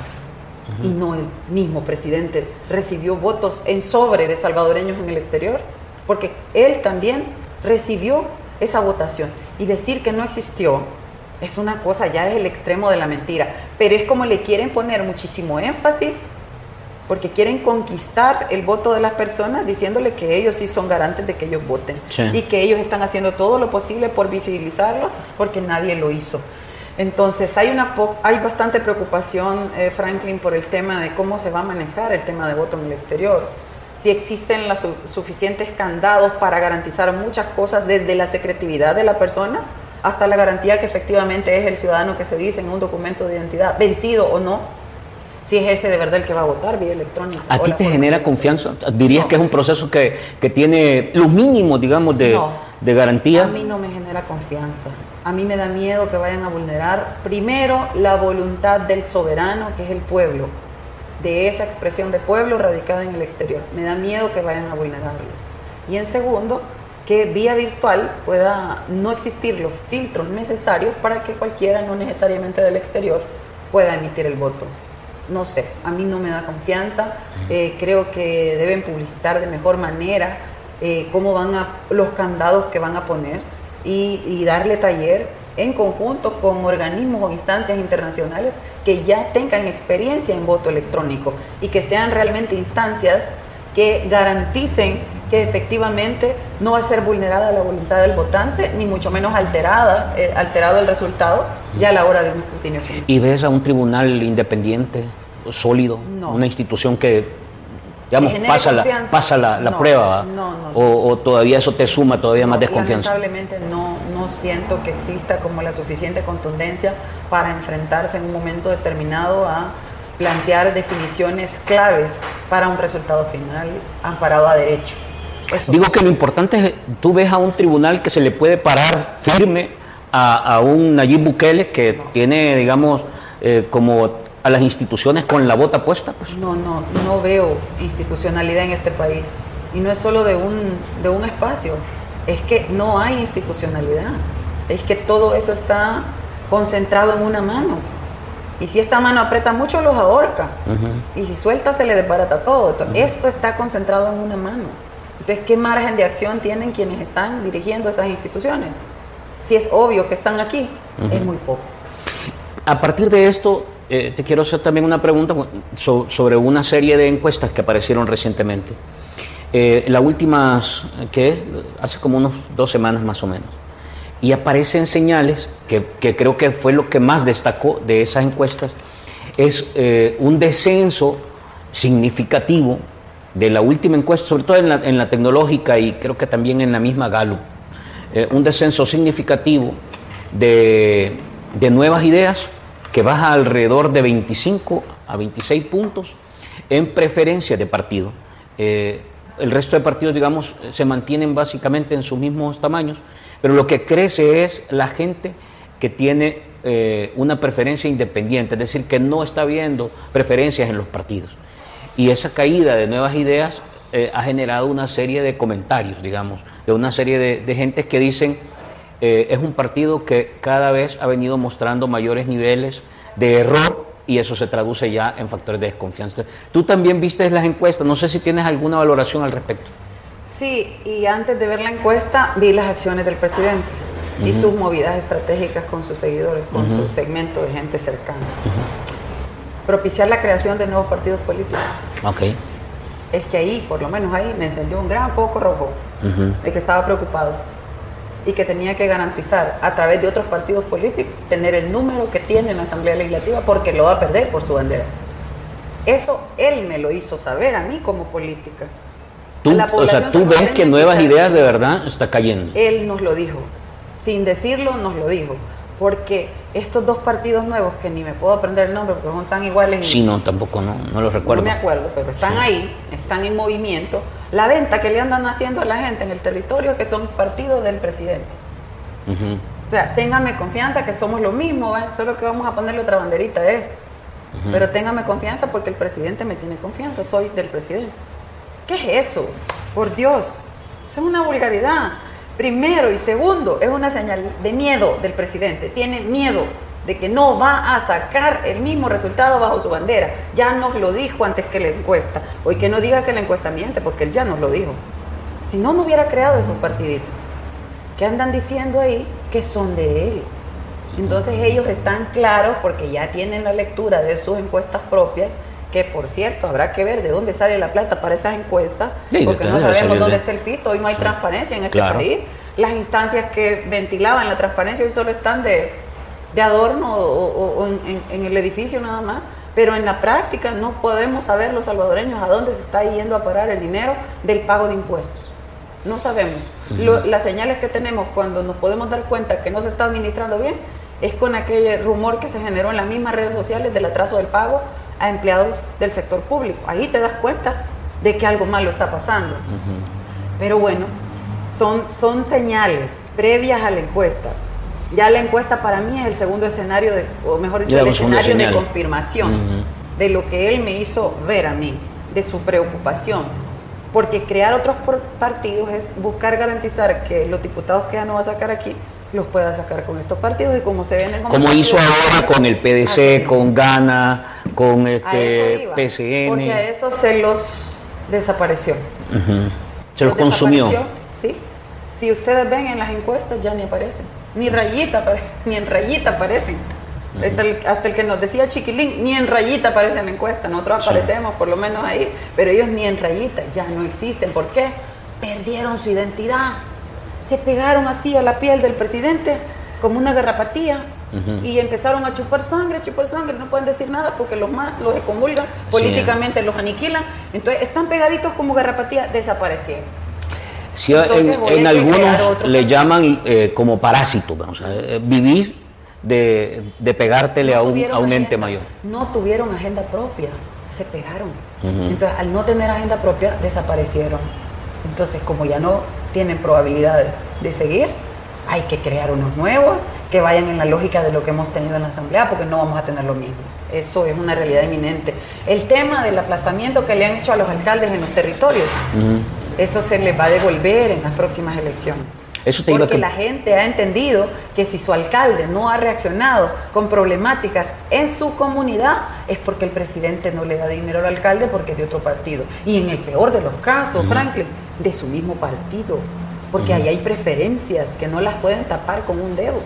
Y no el mismo presidente recibió votos en sobre de salvadoreños en el exterior porque él también recibió esa votación. Y decir que no existió es una cosa, ya es el extremo de la mentira, pero es como le quieren poner muchísimo énfasis porque quieren conquistar el voto de las personas diciéndole que ellos sí son garantes de que ellos voten y que ellos están haciendo todo lo posible por visibilizarlos porque nadie lo hizo. Entonces hay, una hay bastante preocupación, eh, Franklin, por el tema de cómo se va a manejar el tema de voto en el exterior si existen los suficientes candados para garantizar muchas cosas desde la secretividad de la persona hasta la garantía que efectivamente es el ciudadano que se dice en un documento de identidad, vencido o no, si es ese de verdad el que va a votar vía electrónica. ¿A ti te genera confianza? ¿Dirías que es un proceso que, que tiene los mínimos, digamos, de, de garantía? A mí no me genera confianza. A mí me da miedo que vayan a vulnerar primero la voluntad del soberano, que es el pueblo de esa expresión de pueblo radicada en el exterior. Me da miedo que vayan a vulnerarlo. Y en segundo, que vía virtual pueda no existir los filtros necesarios para que cualquiera, no necesariamente del exterior, pueda emitir el voto. No sé, a mí no me da confianza. Eh, creo que deben publicitar de mejor manera eh, cómo van a los candados que van a poner y, y darle taller en conjunto con organismos o instancias internacionales que ya tengan experiencia en voto electrónico y que sean realmente instancias que garanticen que efectivamente no va a ser vulnerada la voluntad del votante, ni mucho menos alterada, eh, alterado el resultado ya a la hora de un escrutinio ¿Y ves a un tribunal independiente, sólido, una institución que digamos, pasa la, pasa la, prueba o, todavía eso te suma todavía más desconfianza. Lamentablemente no, no siento que exista como la suficiente contundencia para enfrentarse en un momento determinado a plantear definiciones claves para un resultado final amparado a derecho. Digo que lo importante es, tú ves a un tribunal que se le puede parar firme a, un Nayib Bukele que tiene, digamos, eh, como a las instituciones con la bota puesta? Pues? No, no, no veo institucionalidad en este país. Y no es solo de un, de un espacio, es que no hay institucionalidad. Es que todo eso está concentrado en una mano. Y si esta mano aprieta mucho, los ahorca. Y si suelta, se le desbarata todo. Esto está concentrado en una mano. Entonces, ¿qué margen de acción tienen quienes están dirigiendo esas instituciones? Si es obvio que están aquí, es muy poco. A partir de esto, eh, te quiero hacer también una pregunta sobre una serie de encuestas que aparecieron recientemente. Eh, la última, que es hace como unos dos semanas más o menos. Y aparecen señales que, creo que fue lo que más destacó de esas encuestas, es eh, un descenso significativo de la última encuesta, sobre todo en la, tecnológica y creo que también en la misma Gallup, un descenso significativo de, de nuevas ideas que baja alrededor de 25 a 26 puntos en preferencia de partido. Eh, el resto de partidos, digamos, se mantienen básicamente en sus mismos tamaños, pero lo que crece es la gente que tiene eh, una preferencia independiente, es decir, que no está viendo preferencias en los partidos. Y esa caída de nuevas ideas eh, ha generado una serie de comentarios, digamos, de una serie de, de gentes que dicen, eh, es un partido que cada vez ha venido mostrando mayores niveles de error y eso se traduce ya en factores de desconfianza. Tú también viste las encuestas, no sé si tienes alguna valoración al respecto. Sí, y antes de ver la encuesta vi las acciones del presidente y sus movidas estratégicas con sus seguidores, con su segmento de gente cercana. Propiciar la creación de nuevos partidos políticos. Ok. Es que ahí, por lo menos ahí, me encendió un gran foco rojo de que estaba preocupado y que tenía que garantizar a través de otros partidos políticos tener el número que tiene en la Asamblea Legislativa porque lo va a perder por su bandera. Eso él me lo hizo saber a mí como política. Tú, o sea, tú ves que nuevas ideas de verdad está cayendo. Él nos lo dijo, sin decirlo nos lo dijo, porque estos dos partidos nuevos que ni me puedo aprender el nombre porque son tan iguales. Sí, no, tampoco, no, no los recuerdo. No me acuerdo, pero están ahí, están en movimiento la venta que le andan haciendo a la gente en el territorio que son partidos del presidente. O sea, téngame confianza que somos lo mismo, solo que vamos a ponerle otra banderita a esto. Pero téngame confianza porque el presidente me tiene confianza, soy del presidente. ¿Qué es eso? Por Dios, eso es una vulgaridad. Primero y segundo, es una señal de miedo del presidente. Tiene miedo de que no va a sacar el mismo resultado bajo su bandera. Ya nos lo dijo antes que la encuesta. Hoy que no diga que la encuesta miente, porque él ya nos lo dijo. Si no, no hubiera creado esos partiditos que andan diciendo ahí que son de él. Entonces ellos están claros porque ya tienen la lectura de sus encuestas propias, que por cierto habrá que ver de dónde sale la plata para esas encuestas, porque no sabemos dónde está el pisto, hoy no hay transparencia en este país. Las instancias que ventilaban la transparencia hoy solo están de, de adorno o, en, el edificio nada más, pero en la práctica no podemos saber los salvadoreños a dónde se está yendo a parar el dinero del pago de impuestos. No sabemos. las señales que tenemos cuando nos podemos dar cuenta que no se está administrando bien es con aquel rumor que se generó en las mismas redes sociales del atraso del pago a empleados del sector público. Ahí te das cuenta de que algo malo está pasando. Pero bueno, son, son señales previas a la encuesta. Ya la encuesta para mí es el segundo escenario, de, o mejor dicho, el escenario de confirmación de lo que él me hizo ver a mí, de su preocupación. Porque crear otros partidos es buscar garantizar que los diputados que ya no va a sacar aquí los pueda sacar con estos partidos y como se ven como, como hizo ahora con el PDC, con Gana, con este PCN. Porque a eso se los desapareció. Se los, consumió. Sí. Si ustedes ven en las encuestas ya ni aparecen ni rayita, <laughs> ni en rayita aparecen. Hasta el, que nos decía Chiquilín, ni en rayita aparece en la encuesta. Nosotros aparecemos por lo menos ahí, pero ellos ni en rayita, ya no existen. ¿Por qué? Perdieron su identidad. Se pegaron así a la piel del presidente como una garrapatía y empezaron a chupar sangre, chupar sangre, no pueden decir nada porque los más los excomulgan, políticamente los aniquilan. Entonces están pegaditos como garrapatía, desaparecieron en, algunos le llaman eh, como parásito, eh, vivir de, de pegártele a un, a un ente mayor. No tuvieron agenda propia, se pegaron. Entonces, al no tener agenda propia, desaparecieron. Entonces, como ya no tienen probabilidades de seguir, hay que crear unos nuevos que vayan en la lógica de lo que hemos tenido en la Asamblea, porque no vamos a tener lo mismo. Eso es una realidad inminente. El tema del aplastamiento que le han hecho a los alcaldes en los territorios, eso se les va a devolver en las próximas elecciones. Eso Porque la gente ha entendido que si su alcalde no ha reaccionado con problemáticas en su comunidad es porque el presidente no le da dinero al alcalde porque es de otro partido. Y en el peor de los casos, Franklin, de su mismo partido. Porque ahí hay preferencias que no las pueden tapar con un dedo.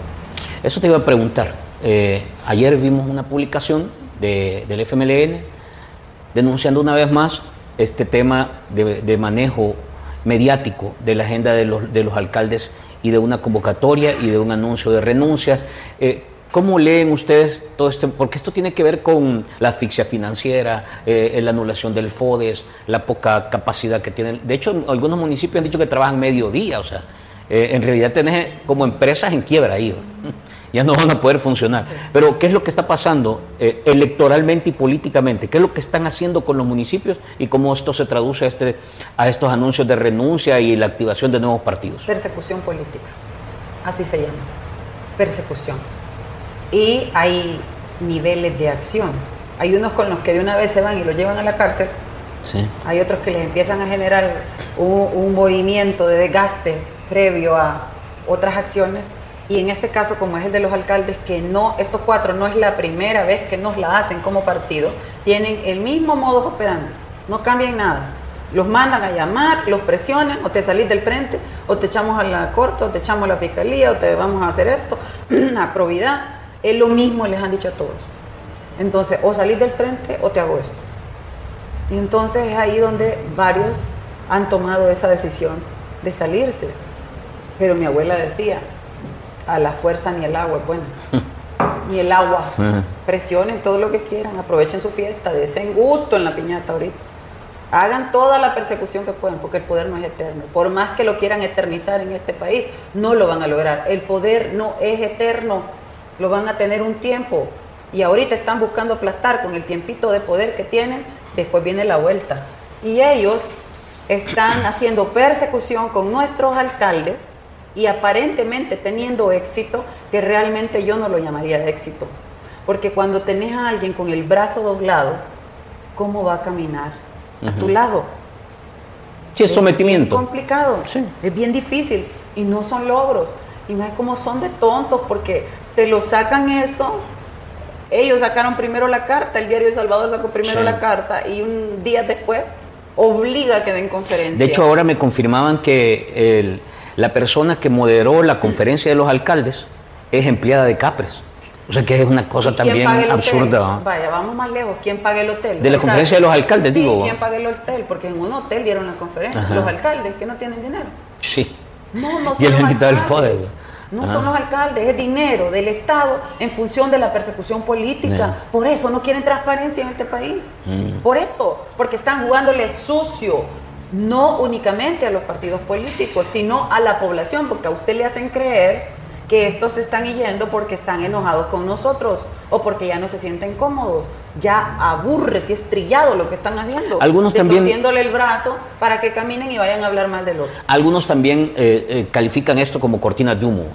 Eso te iba a preguntar. Eh, ayer vimos una publicación del FMLN denunciando una vez más este tema de, manejo mediático de la agenda de los, de los, alcaldes y de una convocatoria y de un anuncio de renuncias. Eh, ¿Cómo leen ustedes todo esto? Porque esto tiene que ver con la asfixia financiera, eh, la anulación del FODES, la poca capacidad que tienen. De hecho, algunos municipios han dicho que trabajan mediodía, o sea, eh, en realidad tenés como empresas en quiebra ahí ya no van a poder funcionar. Pero ¿qué es lo que está pasando eh, electoralmente y políticamente? ¿Qué es lo que están haciendo con los municipios y cómo esto se traduce a, este, a estos anuncios de renuncia y la activación de nuevos partidos? Persecución política, así se llama, persecución. Y hay niveles de acción. Hay unos con los que de una vez se van y los llevan a la cárcel. Hay otros que les empiezan a generar un movimiento de desgaste previo a otras acciones y en este caso, como es el de los alcaldes, que no, estos cuatro no es la primera vez que nos la hacen como partido, tienen el mismo modo operando, no cambian nada. Los mandan a llamar, los presionan, o te salís del frente, o te echamos a la corte, o te echamos a la fiscalía, o te vamos a hacer esto, <clears throat> a probidad. Es lo mismo les han dicho a todos. Entonces, o salís del frente o te hago esto. Y entonces es ahí donde varios han tomado esa decisión de salirse. Pero mi abuela decía, a la fuerza ni el agua es bueno. Ni el agua. Presionen todo lo que quieran, aprovechen su fiesta, desen gusto en la piñata ahorita. Hagan toda la persecución que puedan, porque el poder no es eterno. Por más que lo quieran eternizar en este país, no lo van a lograr. El poder no es eterno, lo van a tener un tiempo. Y ahorita están buscando aplastar con el tiempito de poder que tienen, después viene la vuelta. Y ellos están haciendo persecución con nuestros alcaldes y aparentemente teniendo éxito, que realmente yo no lo llamaría de éxito. Porque cuando tenés a alguien con el brazo doblado, ¿cómo va a caminar a tu lado? Sí, es sometimiento. Es complicado, es bien difícil y no son logros. Y es como son de tontos porque te lo sacan eso. Ellos sacaron primero la carta, el diario El Salvador sacó primero la carta y un día después obliga a que den conferencia. De hecho, ahora me confirmaban que la persona que moderó la conferencia de los alcaldes es empleada de Capres. O sea que es una cosa también absurda. Vaya, vamos más lejos. ¿Quién paga el hotel? De la conferencia de los alcaldes, sí, digo. ¿Quién paga el hotel? Porque en un hotel dieron la conferencia. Los alcaldes que no tienen dinero. Sí. No, no son y el invitado del FODE. No son los alcaldes, es dinero del Estado en función de la persecución política. Por eso no quieren transparencia en este país. Mm. Por eso, porque están jugándole sucio, no únicamente a los partidos políticos, sino a la población, porque a usted le hacen creer que estos se están yendo porque están enojados con nosotros o porque ya no se sienten cómodos. Ya aburre, si es trillado lo que están haciendo. Algunos también. el brazo para que caminen y vayan a hablar mal del otro. Algunos también eh, eh, califican esto como cortina de humo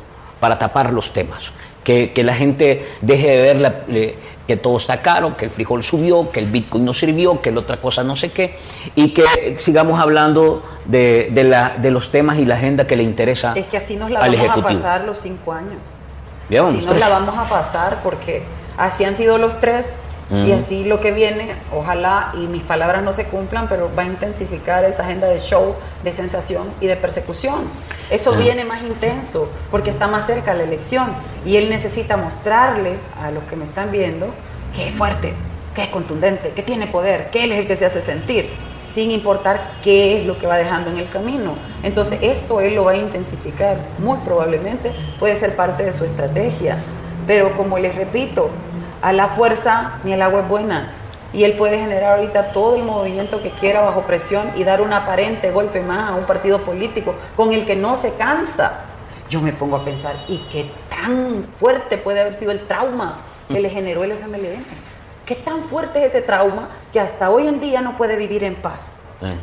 para tapar los temas que, la gente deje de ver que todo está caro, que el frijol subió, que el Bitcoin no sirvió, que la otra cosa no sé qué, y que sigamos hablando de, la, de los temas y la agenda que le interesa. Es que así nos la vamos a pasar los cinco años. así nos la vamos a pasar porque así han sido los tres y así lo que viene, ojalá y mis palabras no se cumplan, pero va a intensificar esa agenda de show, de sensación y de persecución. Eso viene más intenso porque está más cerca la elección y él necesita mostrarle a los que me están viendo que es fuerte, que es contundente, que tiene poder, que él es el que se hace sentir, sin importar qué es lo que va dejando en el camino. Entonces esto él lo va a intensificar, muy probablemente puede ser parte de su estrategia. Pero como les repito, a la fuerza ni el agua es buena. Y él puede generar ahorita todo el movimiento que quiera bajo presión y dar un aparente golpe más a un partido político con el que no se cansa. Yo me pongo a pensar, ¿y qué tan fuerte puede haber sido el trauma que le generó el FMLN? ¿Qué tan fuerte es ese trauma que hasta hoy en día no puede vivir en paz? Eh.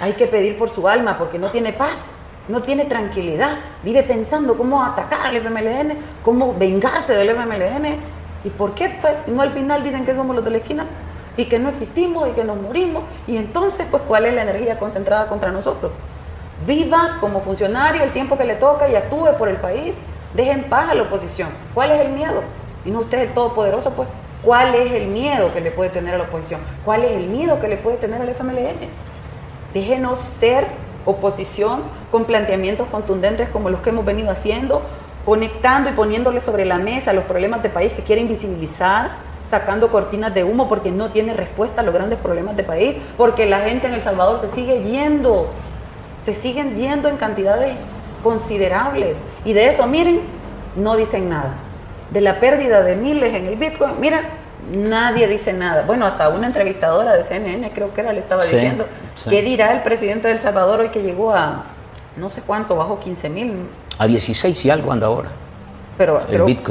Hay que pedir por su alma porque no tiene paz, no tiene tranquilidad, vive pensando cómo atacar al FMLN, cómo vengarse del FMLN ¿Y por qué? Pues no al final dicen que somos los de la esquina y que no existimos y que nos morimos. Y entonces, pues, ¿cuál es la energía concentrada contra nosotros? Viva como funcionario el tiempo que le toca y actúe por el país. Deje en paz a la oposición. ¿Cuál es el miedo? Y no usted es el todopoderoso, pues. ¿Cuál es el miedo que le puede tener a la oposición? ¿Cuál es el miedo que le puede tener al FMLN? Déjenos ser oposición con planteamientos contundentes como los que hemos venido haciendo, conectando y poniéndole sobre la mesa los problemas de país que quiere invisibilizar, sacando cortinas de humo porque no tiene respuesta a los grandes problemas de país, porque la gente en El Salvador se sigue yendo, se siguen yendo en cantidades considerables. Y de eso, miren, no dicen nada. De la pérdida de miles en el Bitcoin, mira, nadie dice nada. Bueno, hasta una entrevistadora de CNN, creo que era, le estaba diciendo, ¿qué dirá el presidente de El Salvador hoy que llegó a no sé cuánto, bajo 15 mil a 16 y algo anda ahora. Pero,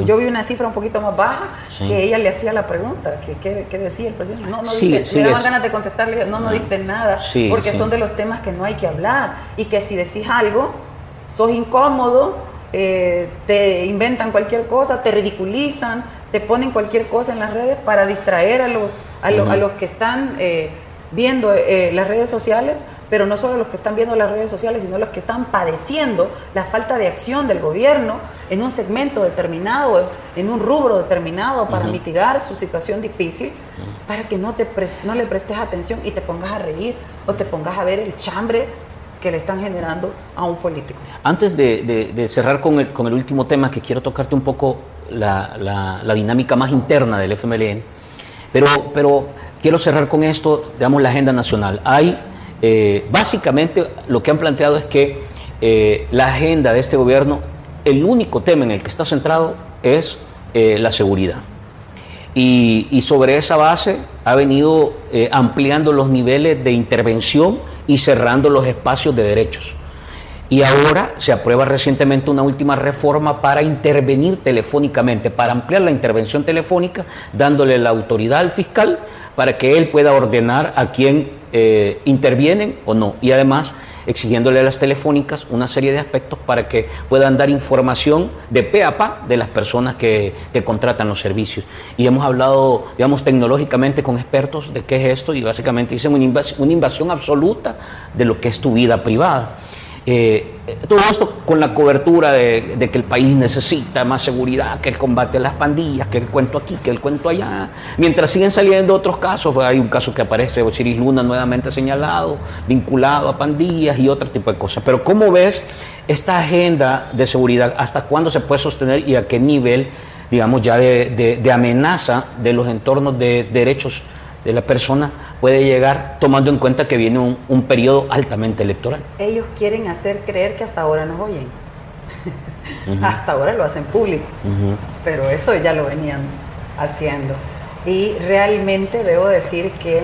yo vi una cifra un poquito más baja que ella le hacía la pregunta, que, decía el presidente. No, no dice, le daban ganas de contestarle, no, no, dice nada, porque son de los temas que no hay que hablar. Y que si decís algo, sos incómodo, eh, te inventan cualquier cosa, te ridiculizan, te ponen cualquier cosa en las redes para distraer a, los a, los que están... Eh, viendo eh, las redes sociales pero no solo los que están viendo las redes sociales, sino los que están padeciendo la falta de acción del gobierno en un segmento determinado, en un rubro determinado para mitigar su situación difícil, para que no, te no le prestes atención y te pongas a reír o te pongas a ver el chambre que le están generando a un político. Antes de, cerrar con el, con el, último tema, que quiero tocarte un poco la, la, dinámica más interna del FMLN, pero, pero quiero cerrar con esto, digamos, la agenda nacional. Hay, eh, básicamente, lo que han planteado es que eh, la agenda de este gobierno, el único tema en el que está centrado es eh, la seguridad. Y, y, sobre esa base ha venido ampliando los niveles de intervención y cerrando los espacios de derechos. Y ahora se aprueba recientemente una última reforma para intervenir telefónicamente, para ampliar la intervención telefónica, dándole la autoridad al fiscal para que él pueda ordenar a quién eh, intervienen o no. Y además exigiéndole a las telefónicas una serie de aspectos para que puedan dar información de pe a pa de las personas que, contratan los servicios. Y hemos hablado, digamos, tecnológicamente con expertos de qué es esto y básicamente dicen una invasión absoluta de lo que es tu vida privada. Eh, todo esto con la cobertura de, que el país necesita más seguridad, que el combate a las pandillas, que el cuento aquí, que el cuento allá. Mientras siguen saliendo otros casos, pues hay un caso que aparece, Osiris Luna nuevamente señalado, vinculado a pandillas y otro tipo de cosas. Pero ¿cómo ves esta agenda de seguridad? ¿Hasta cuándo se puede sostener y a qué nivel, digamos, ya de amenaza de los entornos de derechos de la persona puede llegar tomando en cuenta que viene un, periodo altamente electoral. Ellos quieren hacer creer que hasta ahora nos oyen. <laughs> hasta ahora lo hacen público, pero eso ya lo venían haciendo. Y realmente debo decir que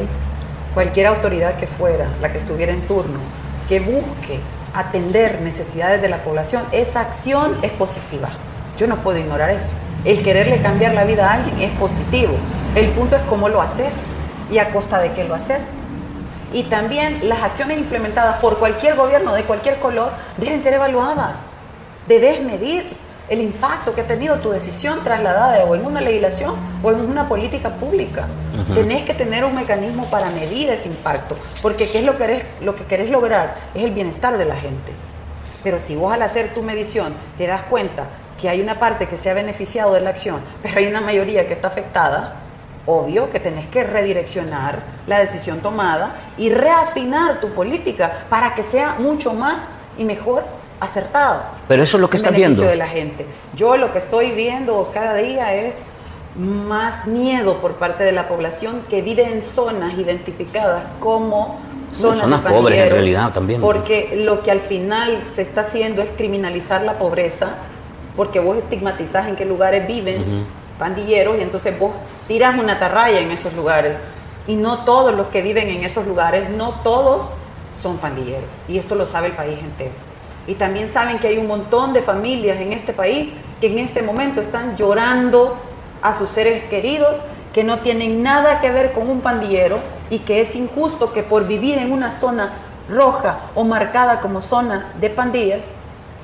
cualquier autoridad que fuera, la que estuviera en turno, que busque atender necesidades de la población, esa acción es positiva. Yo no puedo ignorar eso. El quererle cambiar la vida a alguien es positivo. El punto es cómo lo haces y a costa de qué lo haces. Y también las acciones implementadas por cualquier gobierno de cualquier color deben ser evaluadas. Debes medir el impacto que ha tenido tu decisión trasladada o en una legislación o en una política pública. Tenés que tener un mecanismo para medir ese impacto, porque ¿qué es lo que, querés, lo que querés lograr? Es el bienestar de la gente. Pero si vos al hacer tu medición te das cuenta que hay una parte que se ha beneficiado de la acción, pero hay una mayoría que está afectada, obvio que tenés que redireccionar la decisión tomada y reafinar tu política para que sea mucho más y mejor acertada. Pero eso es lo que está viendo. de la gente. Yo lo que estoy viendo cada día es más miedo por parte de la población que vive en zonas identificadas como zonas, zonas pobres en realidad también. Porque lo que al final se está haciendo es criminalizar la pobreza, porque vos estigmatizás en qué lugares viven pandilleros y entonces vos tiras una tarraya en esos lugares. Y no todos los que viven en esos lugares, no todos son pandilleros. Y esto lo sabe el país entero. Y también saben que hay un montón de familias en este país que en este momento están llorando a sus seres queridos que no tienen nada que ver con un pandillero y que es injusto que por vivir en una zona roja o marcada como zona de pandillas,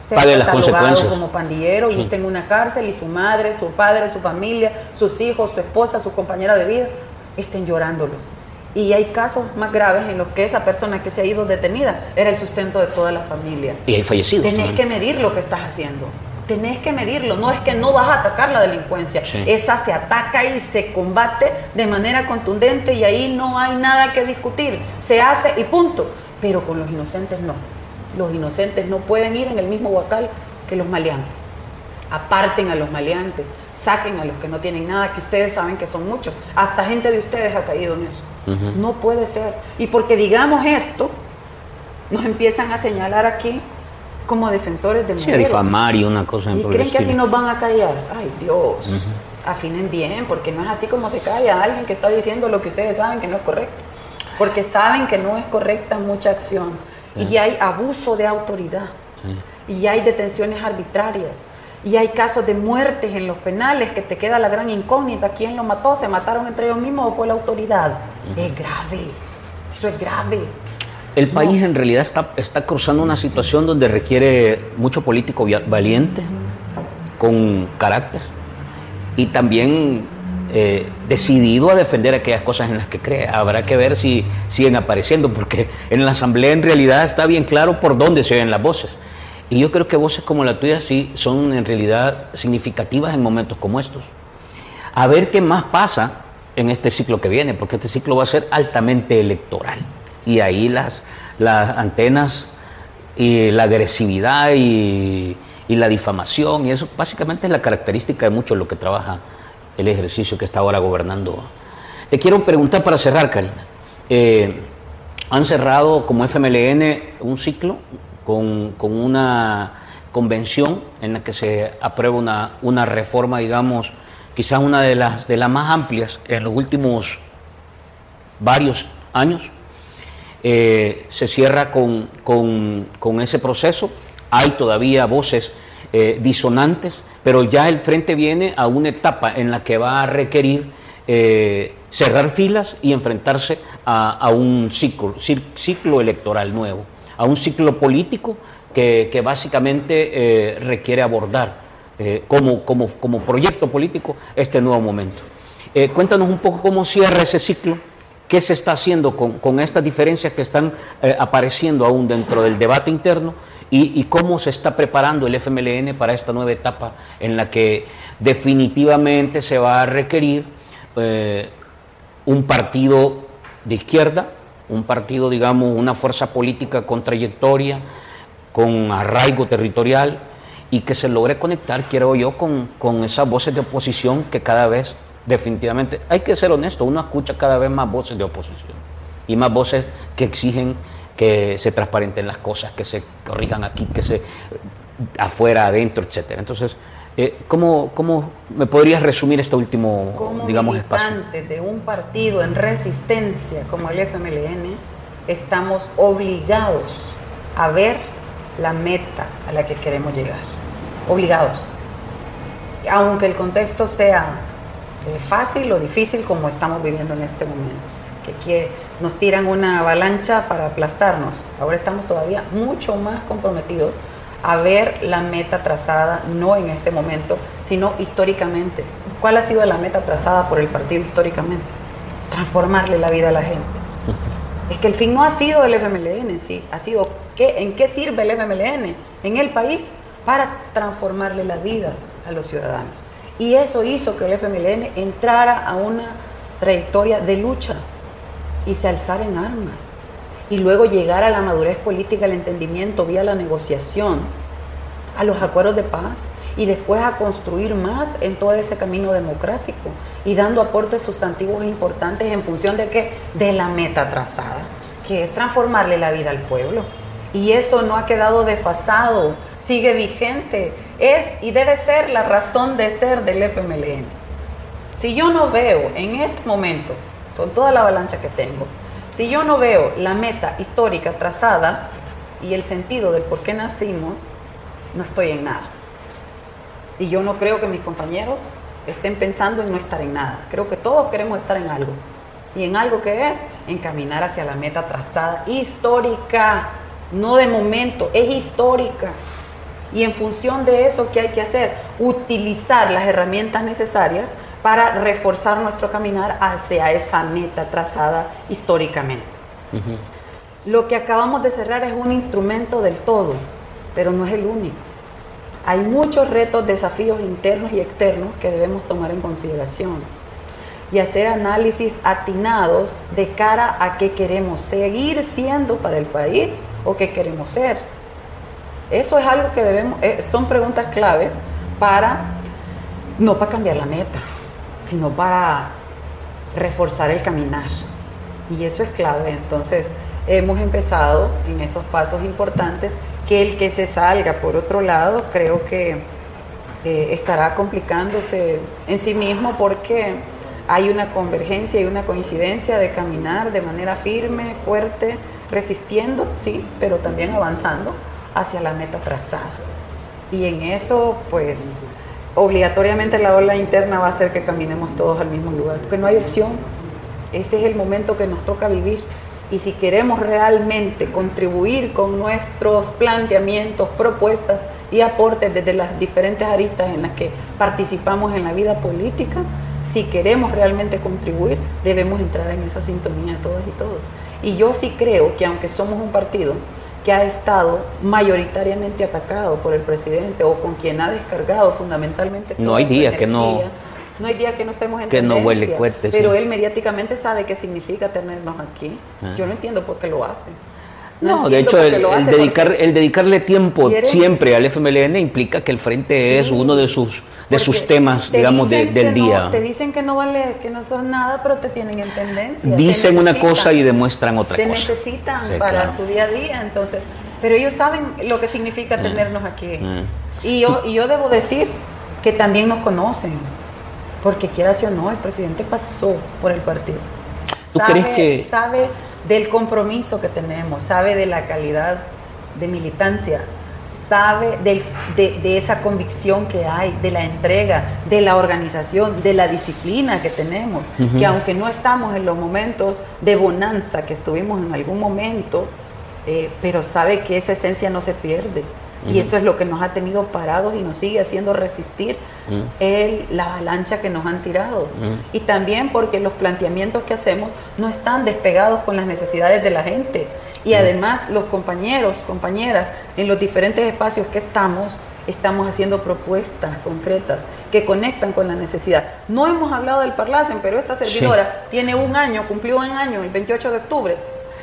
pague las consecuencias. como pandillero y esté en una cárcel y su madre, su padre, su familia, sus hijos, su esposa, su compañera de vida estén llorándolos. Y hay casos más graves en los que esa persona que se ha ido detenida era el sustento de toda la familia. Y hay fallecidos. Tenés que medir lo que estás haciendo. Tenés que medirlo. No es que no vas a atacar la delincuencia. Esa se ataca y se combate de manera contundente y ahí no hay nada que discutir. Se hace y punto. Pero con los inocentes no los inocentes no pueden ir en el mismo huacal que los maleantes. Aparten a los maleantes, saquen a los que no tienen nada, que ustedes saben que son muchos. Hasta gente de ustedes ha caído en eso. No puede ser. Y porque digamos esto, nos empiezan a señalar aquí como defensores de mujeres. Sí, difamar y una cosa Y creen que así nos van a callar. Ay, Dios. Afinen bien, porque no es así como se calla alguien que está diciendo lo que ustedes saben que no es correcto. Porque saben que no es correcta mucha acción y hay abuso de autoridad, y hay detenciones arbitrarias, y hay casos de muertes en los penales que te queda la gran incógnita, ¿quién lo mató? ¿Se mataron entre ellos mismos o fue la autoridad? Es grave, eso es grave. El país en realidad está, está cruzando una situación donde requiere mucho político valiente, con carácter, y también eh, decidido a defender aquellas cosas en las que cree. Habrá que ver si siguen apareciendo, porque en la Asamblea en realidad está bien claro por dónde se oyen las voces. Y yo creo que voces como la tuya sí son en realidad significativas en momentos como estos. A ver qué más pasa en este ciclo que viene, porque este ciclo va a ser altamente electoral. Y ahí las, antenas y la agresividad y, y la difamación, y eso básicamente es la característica de mucho lo que trabaja el ejercicio que está ahora gobernando. Te quiero preguntar para cerrar, Karina. Eh, han cerrado como FMLN un ciclo con, una convención en la que se aprueba una, una reforma, digamos, quizás una de las, de las más amplias en los últimos varios años. Eh, se cierra con, con, ese proceso. Hay todavía voces eh, disonantes pero ya el frente viene a una etapa en la que va a requerir eh, cerrar filas y enfrentarse a, un ciclo, ciclo electoral nuevo, a un ciclo político que, básicamente eh, requiere abordar eh, como, como, como, proyecto político este nuevo momento. cuéntanos un poco cómo cierra ese ciclo, qué se está haciendo con, con estas diferencias que están apareciendo aún dentro del debate interno y, cómo se está preparando el FMLN para esta nueva etapa en la que definitivamente se va a requerir eh, un partido de izquierda, un partido, digamos, una fuerza política con trayectoria, con arraigo territorial y que se logre conectar, quiero yo, con, con esas voces de oposición que cada vez definitivamente, hay que ser honesto, uno escucha cada vez más voces de oposición y más voces que exigen que se transparenten las cosas, que se corrijan aquí, que se afuera, adentro, etcétera. Entonces, eh, ¿cómo, ¿cómo, me podrías resumir este último, como digamos, espacio? de un partido en resistencia como el FMLN, estamos obligados a ver la meta a la que queremos llegar. Obligados. Aunque el contexto sea eh, fácil o difícil como estamos viviendo en este momento que nos tiran una avalancha para aplastarnos. Ahora estamos todavía mucho más comprometidos a ver la meta trazada, no en este momento, sino históricamente. ¿Cuál ha sido la meta trazada por el partido históricamente? Transformarle la vida a la gente. Es que el fin no ha sido el FMLN sí, ha sido ¿qué, en qué sirve el FMLN en el país para transformarle la vida a los ciudadanos. Y eso hizo que el FMLN entrara a una trayectoria de lucha y se alzar en armas. Y luego llegar a la madurez política, el entendimiento vía la negociación, a los acuerdos de paz y después a construir más en todo ese camino democrático y dando aportes sustantivos importantes en función de qué? De la meta trazada, que es transformarle la vida al pueblo. Y eso no ha quedado desfasado, sigue vigente, es y debe ser la razón de ser del FMLN. Si yo no veo en este momento con toda la avalancha que tengo, si yo no veo la meta histórica trazada y el sentido del por qué nacimos, no estoy en nada. Y yo no creo que mis compañeros estén pensando en no estar en nada. Creo que todos queremos estar en algo. Y en algo que es encaminar hacia la meta trazada histórica, no de momento, es histórica. Y en función de eso, ¿qué hay que hacer? Utilizar las herramientas necesarias para reforzar nuestro caminar hacia esa meta trazada históricamente. Lo que acabamos de cerrar es un instrumento del todo, pero no es el único. Hay muchos retos, desafíos internos y externos que debemos tomar en consideración y hacer análisis atinados de cara a qué queremos seguir siendo para el país o qué queremos ser. Eso es algo que debemos, eh, son preguntas claves para, no para cambiar la meta, sino para reforzar el caminar. Y eso es clave. Entonces, hemos empezado en esos pasos importantes que el que se salga por otro lado creo que eh, estará complicándose en sí mismo porque hay una convergencia y una coincidencia de caminar de manera firme, fuerte, resistiendo, sí, pero también avanzando hacia la meta trazada. Y en eso, pues, obligatoriamente la ola interna va a hacer que caminemos todos al mismo lugar, porque no hay opción. Ese es el momento que nos toca vivir. Y si queremos realmente contribuir con nuestros planteamientos, propuestas y aportes desde las diferentes aristas en las que participamos en la vida política, si queremos realmente contribuir, debemos entrar en esa sintonía todas y todos. Y yo sí creo que aunque somos un partido que ha estado mayoritariamente atacado por el presidente o con quien ha descargado fundamentalmente. No hay día que no. No hay día que no estemos en que no huele cuete, Pero él mediáticamente sabe qué significa tenernos aquí. Ah. Yo no entiendo por qué lo hace. No, de hecho, el, dedicar, el dedicarle tiempo siempre al FMLN implica que el frente es uno de sus de sus temas, digamos, del día. te dicen que no vale, que no son nada, pero te tienen en tendencia. Dicen una cosa y demuestran otra cosa. Te necesitan para su día a día, entonces. Pero ellos saben lo que significa mm. tenernos aquí. Mm. Y, yo, y yo debo decir que también nos conocen, porque quieras o no, el presidente pasó por el partido. ¿Tú crees que...? Sabe del compromiso que tenemos, sabe de la calidad de militancia sabe de, esa convicción que hay, de la entrega, de la organización, de la disciplina que tenemos, que aunque no estamos en los momentos de bonanza que estuvimos en algún momento, eh, pero sabe que esa esencia no se pierde. Y eso es lo que nos ha tenido parados y nos sigue haciendo resistir el, la avalancha que nos han tirado. Y también porque los planteamientos que hacemos no están despegados con las necesidades de la gente. Y además los compañeros, compañeras, en los diferentes espacios que estamos, estamos haciendo propuestas concretas que conectan con la necesidad. No hemos hablado del Parlacen, pero esta servidora tiene un año, cumplió un año, el 28 de octubre,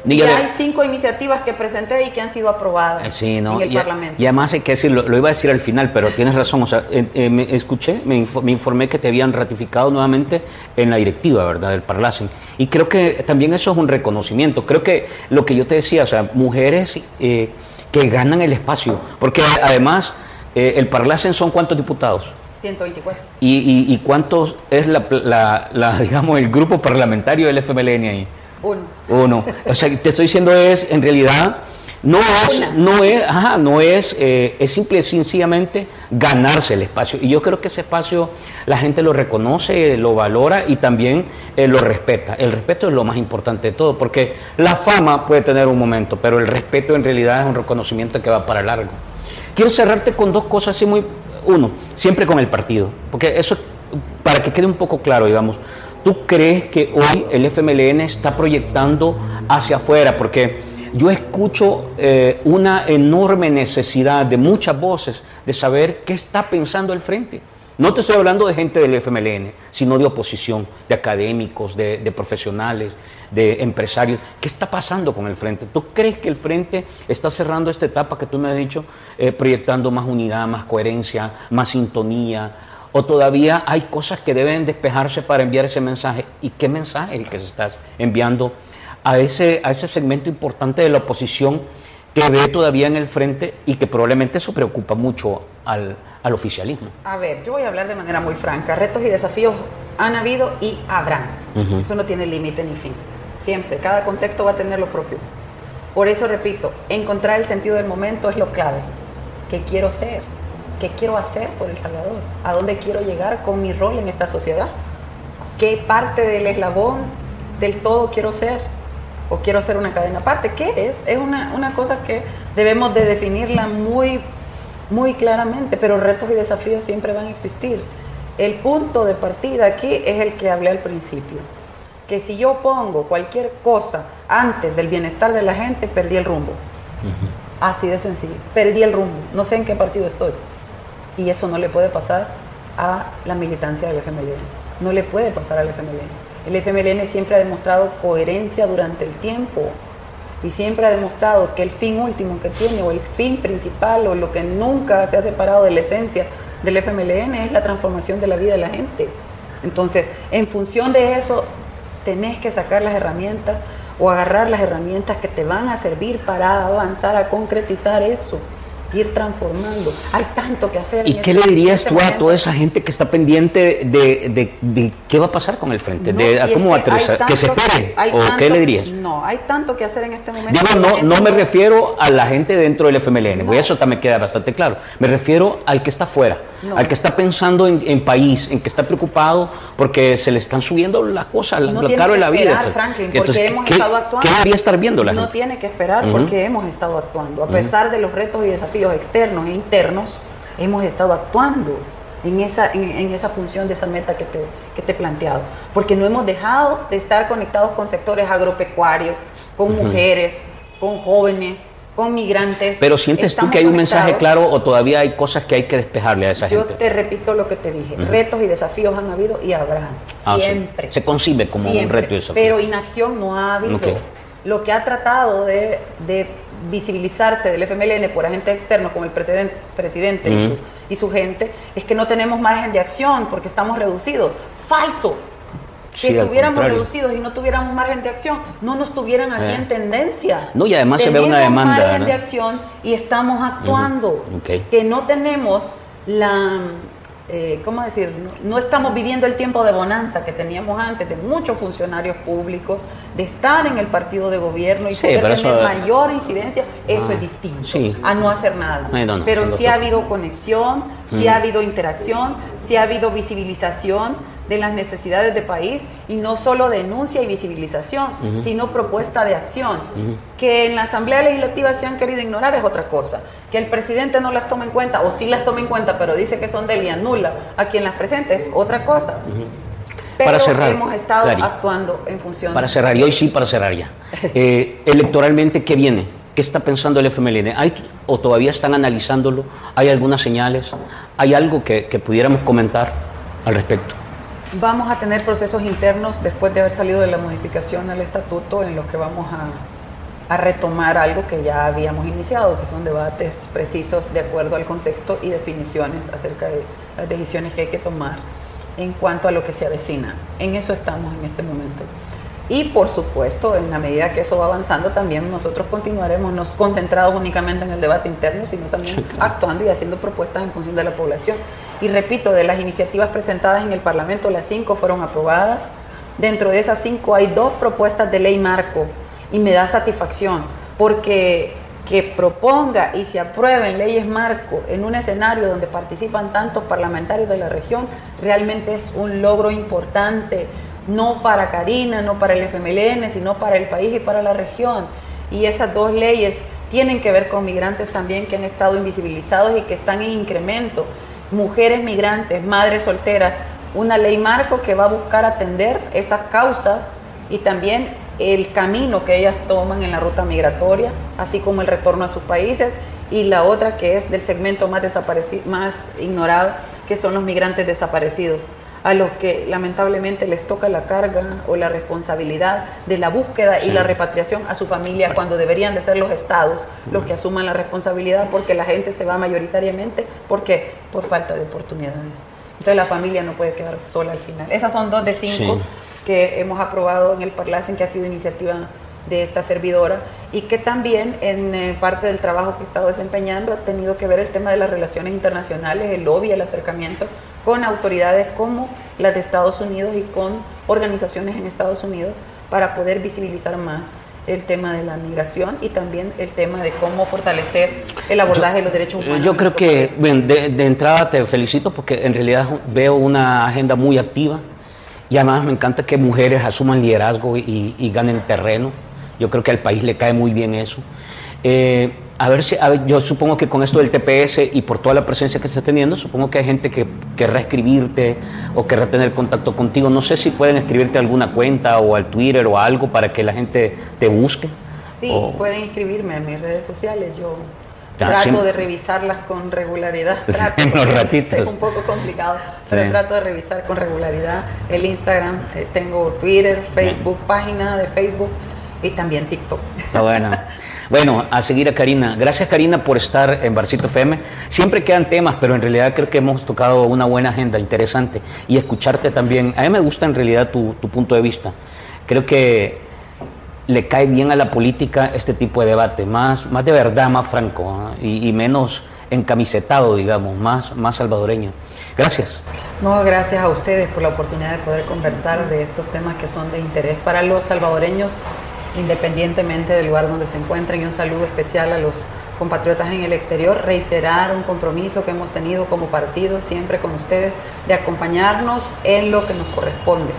y hay cinco iniciativas que presenté y que han sido aprobadas en el Parlamento. Y además hay que decir, lo, iba a decir al final, pero tienes razón. O sea, eh, me escuché, me, informé que te habían ratificado nuevamente en la directiva, ¿verdad? Del Parlacen. Y creo que también eso es un reconocimiento. Creo que lo que yo te decía, o sea, mujeres eh, que ganan el espacio. Porque además, eh, el Parlacen son cuántos diputados? 124. ¿Y, y, cuántos es la, la, <laughs> digamos, el grupo parlamentario del FMLN ahí? Uno. Uno. O sea, te estoy diciendo es, en realidad, no es, no es, ajá, no es, eh, es simple y sencillamente ganarse el espacio. Y yo creo que ese espacio la gente lo reconoce, lo valora y también eh, lo respeta. El respeto es lo más importante de todo, porque la fama puede tener un momento, pero el respeto en realidad es un reconocimiento que va para largo. Quiero cerrarte con dos cosas así muy, uno, siempre con el partido, porque eso, para que quede un poco claro, digamos, ¿Tú crees que hoy el FMLN está proyectando hacia afuera? Porque yo escucho eh, una enorme necesidad de muchas voces de saber qué está pensando el frente. No te estoy hablando de gente del FMLN, sino de oposición, de académicos, de, profesionales, de empresarios. ¿Qué está pasando con el frente? ¿Tú crees que el frente está cerrando esta etapa que tú me has dicho, eh, proyectando más unidad, más coherencia, más sintonía, o todavía hay cosas que deben despejarse para enviar ese mensaje. ¿Y qué mensaje es el que se está enviando a ese, a ese segmento importante de la oposición que ve todavía en el frente y que probablemente eso preocupa mucho al, oficialismo? A ver, yo voy a hablar de manera muy franca. Retos y desafíos han habido y habrán. Eso no tiene límite ni fin. Siempre, cada contexto va a tener lo propio. Por eso repito, encontrar el sentido del momento es lo clave. ¿Qué quiero ser? ¿Qué quiero hacer por El Salvador? ¿A dónde quiero llegar con mi rol en esta sociedad? ¿Qué parte del eslabón del todo quiero ser? ¿O quiero ser una cadena aparte? ¿Qué es? Es una, una cosa que debemos de definirla muy, muy claramente, pero retos y desafíos siempre van a existir. El punto de partida aquí es el que hablé al principio, que si yo pongo cualquier cosa antes del bienestar de la gente, perdí el rumbo. Así de sencillo, perdí el rumbo, no sé en qué partido estoy. Y eso no le puede pasar a la militancia del FMLN. No le puede pasar al FMLN. El FMLN siempre ha demostrado coherencia durante el tiempo y siempre ha demostrado que el fin último que tiene o el fin principal o lo que nunca se ha separado de la esencia del FMLN es la transformación de la vida de la gente. Entonces, en función de eso, tenés que sacar las herramientas o agarrar las herramientas que te van a servir para avanzar a concretizar eso ir transformando. Hay tanto que hacer. ¿Y qué le dirías tú a toda esa gente que está pendiente de, de, qué va a pasar con el frente? de, ¿Cómo va a ¿Que se espere? ¿O qué le dirías? No, hay tanto que hacer en este momento. Digo, no, no me refiero a la gente dentro del FMLN, eso también queda bastante claro. Me refiero al que está al que está pensando en, país, en que está preocupado porque se le están subiendo las cosas, no lo caro de la vida. Franklin, porque hemos estado actuando. ¿Qué debería estar viendo la gente? No tiene que esperar porque hemos estado actuando, a pesar de los retos y desafíos externos e internos, hemos estado actuando. en esa, en, esa función de esa meta que te, que te he planteado. Porque no hemos dejado de estar conectados con sectores agropecuarios, con mujeres, con jóvenes, con migrantes. Pero sientes tú que hay un mensaje claro o todavía hay cosas que hay que despejarle a esa gente. Yo te repito lo que te dije. Retos y desafíos han habido y habrá. Ah, siempre. Se concibe como un reto y desafío. Pero inacción no ha habido. Lo que ha tratado de, visibilizarse del FMLN por agentes externos como el presidente, presidente y, su, y su gente es que no tenemos margen de acción porque estamos reducidos. Falso si estuviéramos reducidos y no tuviéramos margen de acción, no nos tuvieran aquí en eh. tendencia. No, y además se ve una demanda. margen de acción y estamos actuando. Que no tenemos la. Eh, ¿Cómo decir? No, estamos viviendo el tiempo de bonanza que teníamos antes, de muchos funcionarios públicos, de estar en el partido de gobierno y poder tener mayor incidencia, eso ah, es distinto a no hacer nada. pero sí ha habido conexión, sí ha habido interacción, sí ha habido visibilización de las necesidades de país y no solo denuncia y visibilización, sino propuesta de acción. Que en la Asamblea Legislativa se han querido ignorar es otra cosa. Que el presidente no las tome en cuenta, o sí las tome en cuenta, pero dice que son de él nula a quien las presente es otra cosa. Pero para cerrar, hemos estado actuando en función. Para cerrar, y hoy sí para cerrar ya. <laughs> Eh, electoralmente, ¿qué viene? ¿Qué está pensando el FMLN? ¿Hay, ¿O todavía están analizándolo? ¿Hay algunas señales? ¿Hay algo que, que pudiéramos comentar al respecto? Vamos a tener procesos internos después de haber salido de la modificación al estatuto en los que vamos a, a, retomar algo que ya habíamos iniciado, que son debates precisos de acuerdo al contexto y definiciones acerca de las decisiones que hay que tomar en cuanto a lo que se avecina. En eso estamos en este momento. Y por supuesto, en la medida que eso va avanzando, también nosotros continuaremos no concentrados únicamente en el debate interno, sino también actuando y haciendo propuestas en función de la población. Y repito, de las iniciativas presentadas en el Parlamento, las cinco fueron aprobadas. Dentro de esas cinco hay dos propuestas de ley marco y me da satisfacción porque que proponga y se aprueben leyes marco en un escenario donde participan tantos parlamentarios de la región, realmente es un logro importante, no para Karina, no para el FMLN, sino para el país y para la región. Y esas dos leyes tienen que ver con migrantes también que han estado invisibilizados y que están en incremento mujeres migrantes, madres solteras, una ley marco que va a buscar atender esas causas y también el camino que ellas toman en la ruta migratoria, así como el retorno a sus países, y la otra que es del segmento más, más ignorado, que son los migrantes desaparecidos, a los que lamentablemente les toca la carga o la responsabilidad de la búsqueda y la repatriación a su familia cuando deberían de ser los estados los que asuman la responsabilidad porque la gente se va mayoritariamente. Porque por falta de oportunidades. Entonces la familia no puede quedar sola al final. Esas son dos de cinco que hemos aprobado en el Parlacen que ha sido iniciativa de esta servidora y que también en eh, parte del trabajo que he estado desempeñando ha tenido que ver el tema de las relaciones internacionales, el lobby, el acercamiento con autoridades como las de Estados Unidos y con organizaciones en Estados Unidos para poder visibilizar más el tema de la migración y también el tema de cómo fortalecer el abordaje de los derechos humanos. Yo creo que, de, entrada te felicito porque en realidad veo una agenda muy activa y además me encanta que mujeres asuman liderazgo y, ganen terreno. Yo creo que al país le cae muy bien eso. Eh, a ver si, yo supongo que con esto del TPS y por toda la presencia que estás teniendo, supongo que hay gente que querrá escribirte o querrá tener contacto contigo. No sé si pueden escribirte alguna cuenta o al Twitter o algo para que la gente te busque. Sí, pueden escribirme a mis redes sociales. Yo trato de revisarlas con regularidad. en los ratitos. Es un poco complicado, pero trato de revisar con regularidad el Instagram. Eh, tengo Twitter, Facebook, página de Facebook y también TikTok. Está bueno. <laughs> Bueno, a seguir a Karina. Gracias Karina por estar en Barcito FM. Siempre quedan temas, pero en realidad creo que hemos tocado una buena agenda, interesante. Y escucharte también. A mí me gusta en realidad tu, punto de vista. Creo que le cae bien a la política este tipo de debate, más, más de verdad, más franco ¿ah? y, menos encamisetado, digamos, más, más salvadoreño. Gracias. No, gracias a ustedes por la oportunidad de poder conversar de estos temas que son de interés para los salvadoreños independientemente del lugar donde se encuentren, y un saludo especial a los compatriotas en el exterior, reiterar un compromiso que hemos tenido como partido siempre con ustedes de acompañarnos en lo que nos corresponde.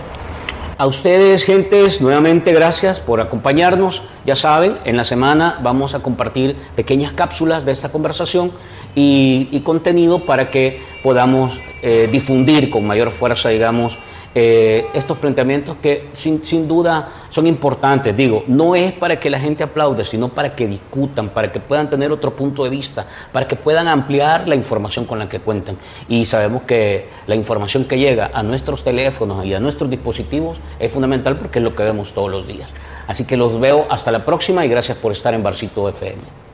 A ustedes, gentes, nuevamente gracias por acompañarnos. Ya saben, en la semana vamos a compartir pequeñas cápsulas de esta conversación y, contenido para que podamos eh, difundir con mayor fuerza, digamos, eh, estos planteamientos que sin, sin, duda son importantes. Digo, no es para que la gente aplaude, sino para que discutan, para que puedan tener otro punto de vista, para que puedan ampliar la información con la que cuentan. Y sabemos que la información que llega a nuestros teléfonos y a nuestros dispositivos es fundamental porque es lo que vemos todos los días. Así que los veo hasta la próxima y gracias por estar en Barcito FM.